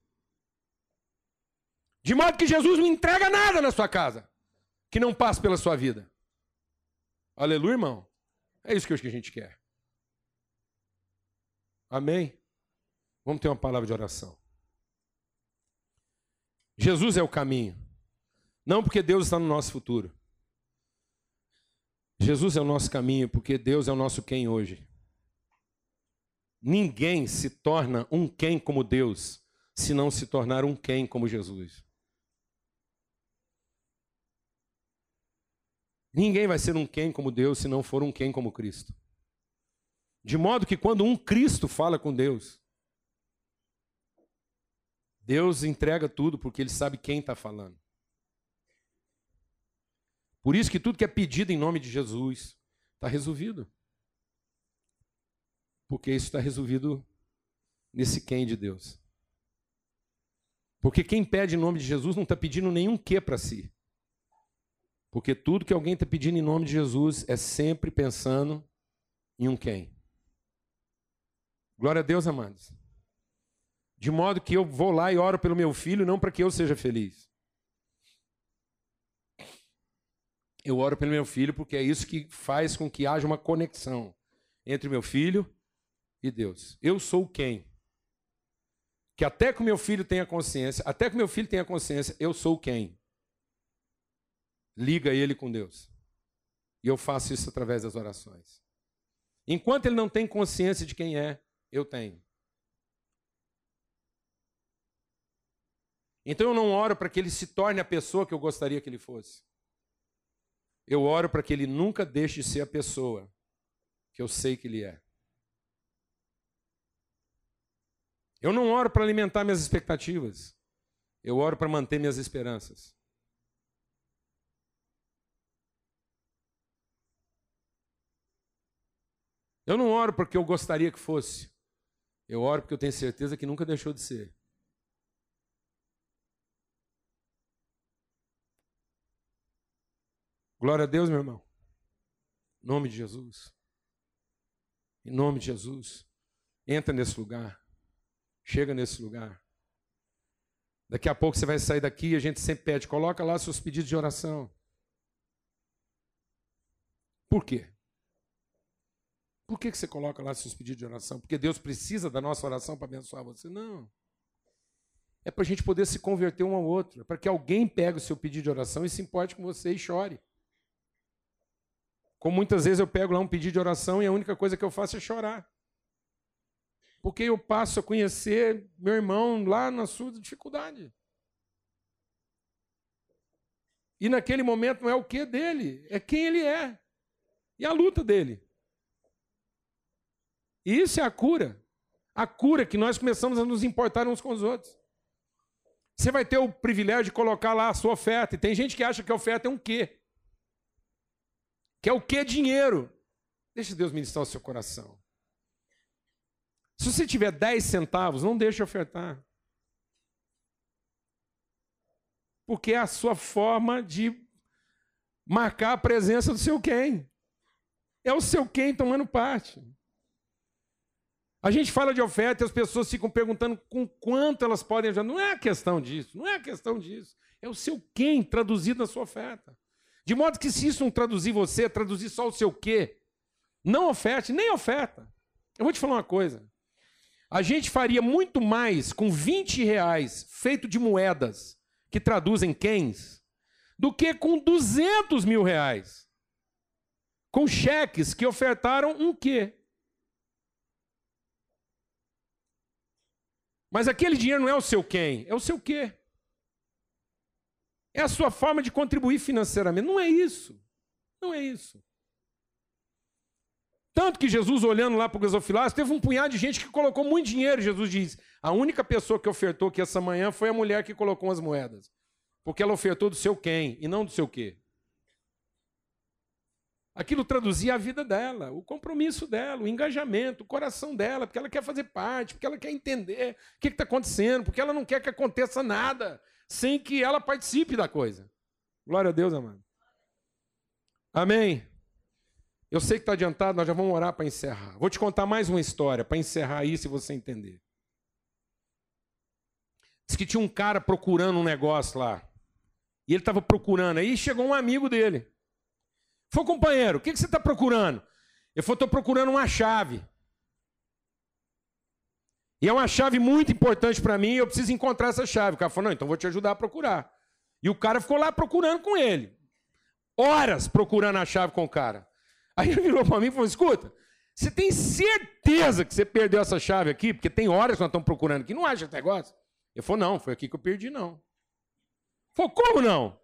De modo que Jesus não entrega nada na sua casa que não passe pela sua vida. Aleluia, irmão? É isso que a gente quer. Amém? Vamos ter uma palavra de oração. Jesus é o caminho. Não porque Deus está no nosso futuro. Jesus é o nosso caminho porque Deus é o nosso quem hoje. Ninguém se torna um quem como Deus se não se tornar um quem como Jesus. Ninguém vai ser um quem como Deus se não for um quem como Cristo. De modo que quando um Cristo fala com Deus, Deus entrega tudo porque ele sabe quem está falando. Por isso que tudo que é pedido em nome de Jesus está resolvido. Porque isso está resolvido nesse quem de Deus. Porque quem pede em nome de Jesus não está pedindo nenhum que para si. Porque tudo que alguém está pedindo em nome de Jesus é sempre pensando em um quem. Glória a Deus, amados. De modo que eu vou lá e oro pelo meu filho, não para que eu seja feliz. Eu oro pelo meu filho porque é isso que faz com que haja uma conexão entre meu filho e Deus. Eu sou quem? Que até que o meu filho tenha consciência, até que meu filho tenha consciência, eu sou quem? liga ele com Deus. E eu faço isso através das orações. Enquanto ele não tem consciência de quem é, eu tenho. Então eu não oro para que ele se torne a pessoa que eu gostaria que ele fosse. Eu oro para que ele nunca deixe de ser a pessoa que eu sei que ele é. Eu não oro para alimentar minhas expectativas. Eu oro para manter minhas esperanças. Eu não oro porque eu gostaria que fosse. Eu oro porque eu tenho certeza que nunca deixou de ser. Glória a Deus, meu irmão. Em nome de Jesus. Em nome de Jesus. Entra nesse lugar. Chega nesse lugar. Daqui a pouco você vai sair daqui e a gente sempre pede, coloca lá seus pedidos de oração. Por quê? Por que você coloca lá seus pedidos de oração? Porque Deus precisa da nossa oração para abençoar você? Não. É para a gente poder se converter um ao outro. É para que alguém pegue o seu pedido de oração e se importe com você e chore. Como muitas vezes eu pego lá um pedido de oração e a única coisa que eu faço é chorar. Porque eu passo a conhecer meu irmão lá na sua dificuldade. E naquele momento não é o que dele, é quem ele é e a luta dele. E isso é a cura. A cura que nós começamos a nos importar uns com os outros. Você vai ter o privilégio de colocar lá a sua oferta. E tem gente que acha que a oferta é um quê? Que é o quê? Dinheiro. Deixa Deus ministrar o seu coração. Se você tiver 10 centavos, não deixe ofertar. Porque é a sua forma de marcar a presença do seu quem. É o seu quem tomando parte. A gente fala de oferta e as pessoas ficam perguntando com quanto elas podem ajudar. Não é questão disso, não é questão disso. É o seu quem traduzido na sua oferta. De modo que se isso não traduzir você, traduzir só o seu quê, não oferte, nem oferta. Eu vou te falar uma coisa. A gente faria muito mais com 20 reais feito de moedas que traduzem quens do que com 200 mil reais com cheques que ofertaram um quê? Mas aquele dinheiro não é o seu quem, é o seu quê? É a sua forma de contribuir financeiramente. Não é isso. Não é isso. Tanto que Jesus, olhando lá para o gasofilácio, teve um punhado de gente que colocou muito dinheiro. Jesus diz: a única pessoa que ofertou aqui essa manhã foi a mulher que colocou as moedas. Porque ela ofertou do seu quem e não do seu quê. Aquilo traduzia a vida dela, o compromisso dela, o engajamento, o coração dela, porque ela quer fazer parte, porque ela quer entender o que está acontecendo, porque ela não quer que aconteça nada sem que ela participe da coisa. Glória a Deus, amado. Amém. Eu sei que está adiantado, nós já vamos orar para encerrar. Vou te contar mais uma história para encerrar isso e você entender. Diz que tinha um cara procurando um negócio lá. E ele estava procurando. Aí chegou um amigo dele. Falou, companheiro, o que, você está procurando? Eu falei, estou procurando uma chave. E é uma chave muito importante para mim, eu preciso encontrar essa chave. O cara falou, não, então vou te ajudar a procurar. E o cara ficou lá procurando com ele. Horas procurando a chave com o cara. Aí ele virou para mim e falou, escuta, você tem certeza que você perdeu essa chave aqui? Porque tem horas que nós estamos procurando aqui, não acha esse negócio? Ele falou, não, foi aqui que eu perdi, não. Falou, como não?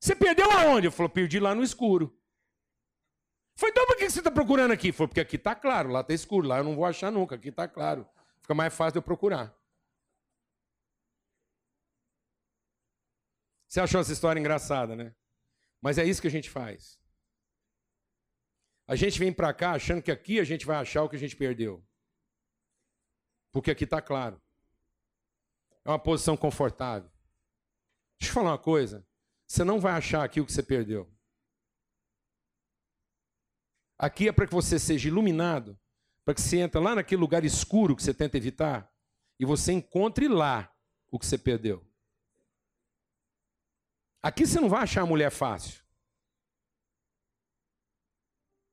Você perdeu aonde? Ele falou, perdi lá no escuro. Foi, então por que você está procurando aqui? Foi porque aqui está claro, lá está escuro, lá eu não vou achar nunca, aqui está claro. Fica mais fácil de eu procurar. Você achou essa história engraçada, né? Mas é isso que a gente faz. A gente vem para cá achando que aqui a gente vai achar o que a gente perdeu. Porque aqui está claro. É uma posição confortável. Deixa eu falar uma coisa. Você não vai achar aqui o que você perdeu. Aqui é para que você seja iluminado, para que você entre lá naquele lugar escuro que você tenta evitar e você encontre lá o que você perdeu. Aqui você não vai achar a mulher fácil.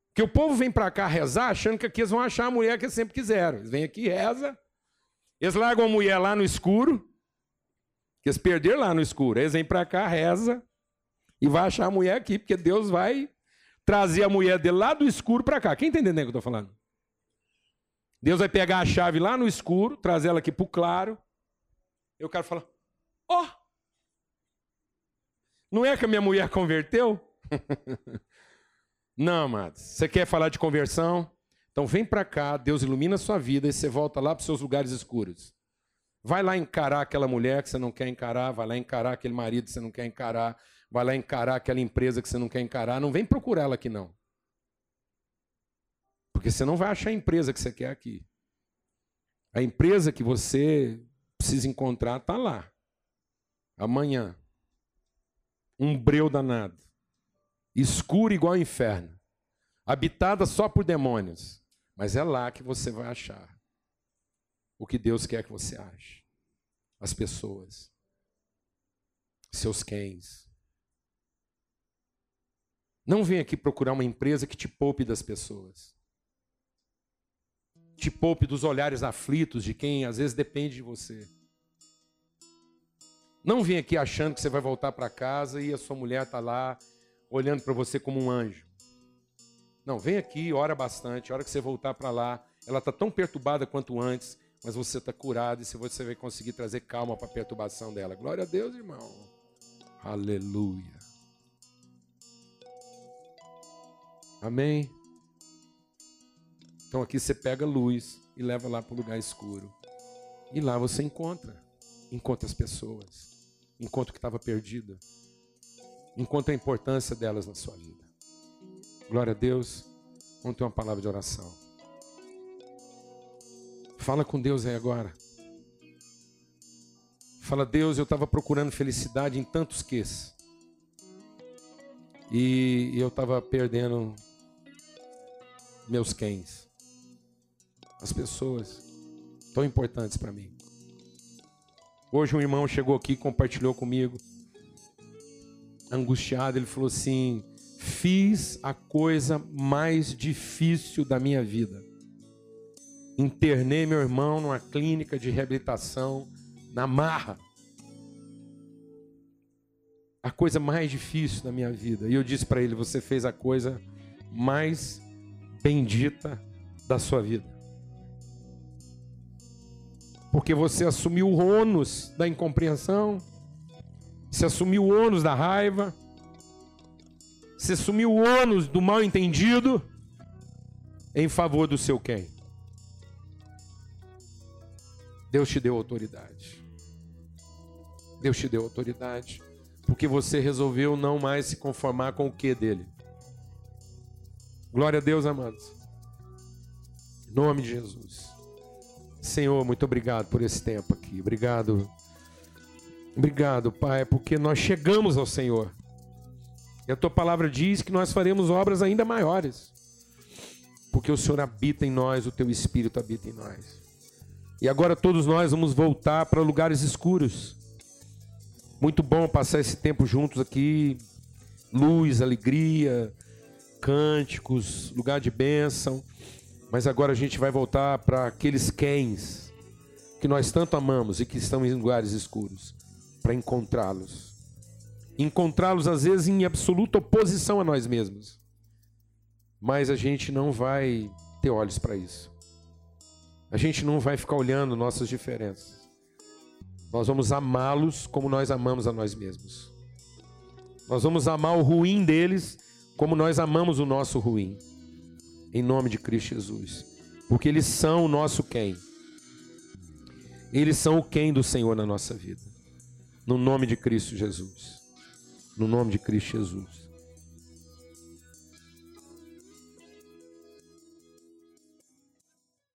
Porque o povo vem para cá rezar achando que aqui eles vão achar a mulher que eles sempre quiseram. Eles vêm aqui, reza, eles largam a mulher lá no escuro, que eles perderam lá no escuro. Eles vêm para cá, reza, e vai achar a mulher aqui, porque Deus vai trazer a mulher dele lá do escuro para cá. Quem está entendendo o que eu estou falando? Deus vai pegar a chave lá no escuro, trazer ela aqui para o claro. Eu quero falar: ó, oh, não é que a minha mulher converteu? não, amados. Você quer falar de conversão? Então vem para cá, Deus ilumina a sua vida e você volta lá para os seus lugares escuros. Vai lá encarar aquela mulher que você não quer encarar, vai lá encarar aquele marido que você não quer encarar, vai lá encarar aquela empresa que você não quer encarar. Não vem procurar ela aqui, não. Porque você não vai achar a empresa que você quer aqui. A empresa que você precisa encontrar está lá. Amanhã. Um breu danado. Escuro igual ao inferno. Habitada só por demônios. Mas é lá que você vai achar o que Deus quer que você ache. As pessoas. Seus quens. Não vem aqui procurar uma empresa que te poupe das pessoas. Te poupe dos olhares aflitos de quem às vezes depende de você. Não vem aqui achando que você vai voltar para casa e a sua mulher está lá olhando para você como um anjo. Não, vem aqui, ora bastante. A hora que você voltar para lá, ela está tão perturbada quanto antes, mas você está curado e você vai conseguir trazer calma para a perturbação dela. Glória a Deus, irmão. Aleluia. Amém? Então aqui você pega luz e leva lá para o lugar escuro. E lá você encontra. Encontra as pessoas. Encontra o que estava perdido. Encontra a importância delas na sua vida. Glória a Deus. Vamos ter uma palavra de oração. Fala com Deus aí agora. Fala, Deus, eu estava procurando felicidade em tantos ques. E eu estava perdendo meus quens. As pessoas tão importantes para mim. Hoje um irmão chegou aqui e compartilhou comigo, angustiado, ele falou assim: "Fiz a coisa mais difícil da minha vida. Internei meu irmão numa clínica de reabilitação na marra. A coisa mais difícil da minha vida. E eu disse para ele: Você fez a coisa mais bendita da sua vida. Porque você assumiu o ônus da incompreensão, você assumiu o ônus da raiva, você assumiu o ônus do mal entendido em favor do seu quem. Deus te deu autoridade. Deus te deu autoridade. Porque você resolveu não mais se conformar com o que dele. Glória a Deus, amados. Em nome de Jesus. Senhor, muito obrigado por esse tempo aqui. Obrigado. Obrigado, Pai, porque nós chegamos ao Senhor. E a tua palavra diz que nós faremos obras ainda maiores. Porque o Senhor habita em nós, o teu espírito habita em nós. E agora todos nós vamos voltar para lugares escuros. Muito bom passar esse tempo juntos aqui. Luz, alegria, cânticos, lugar de bênção. Mas agora a gente vai voltar para aqueles quens que nós tanto amamos e que estão em lugares escuros, para encontrá-los. Encontrá-los às vezes em absoluta oposição a nós mesmos. Mas a gente não vai ter olhos para isso. A gente não vai ficar olhando nossas diferenças. Nós vamos amá-los como nós amamos a nós mesmos. Nós vamos amar o ruim deles como nós amamos o nosso ruim, em nome de Cristo Jesus, porque eles são o nosso quem. Eles são o quem do Senhor na nossa vida, no nome de Cristo Jesus. No nome de Cristo Jesus.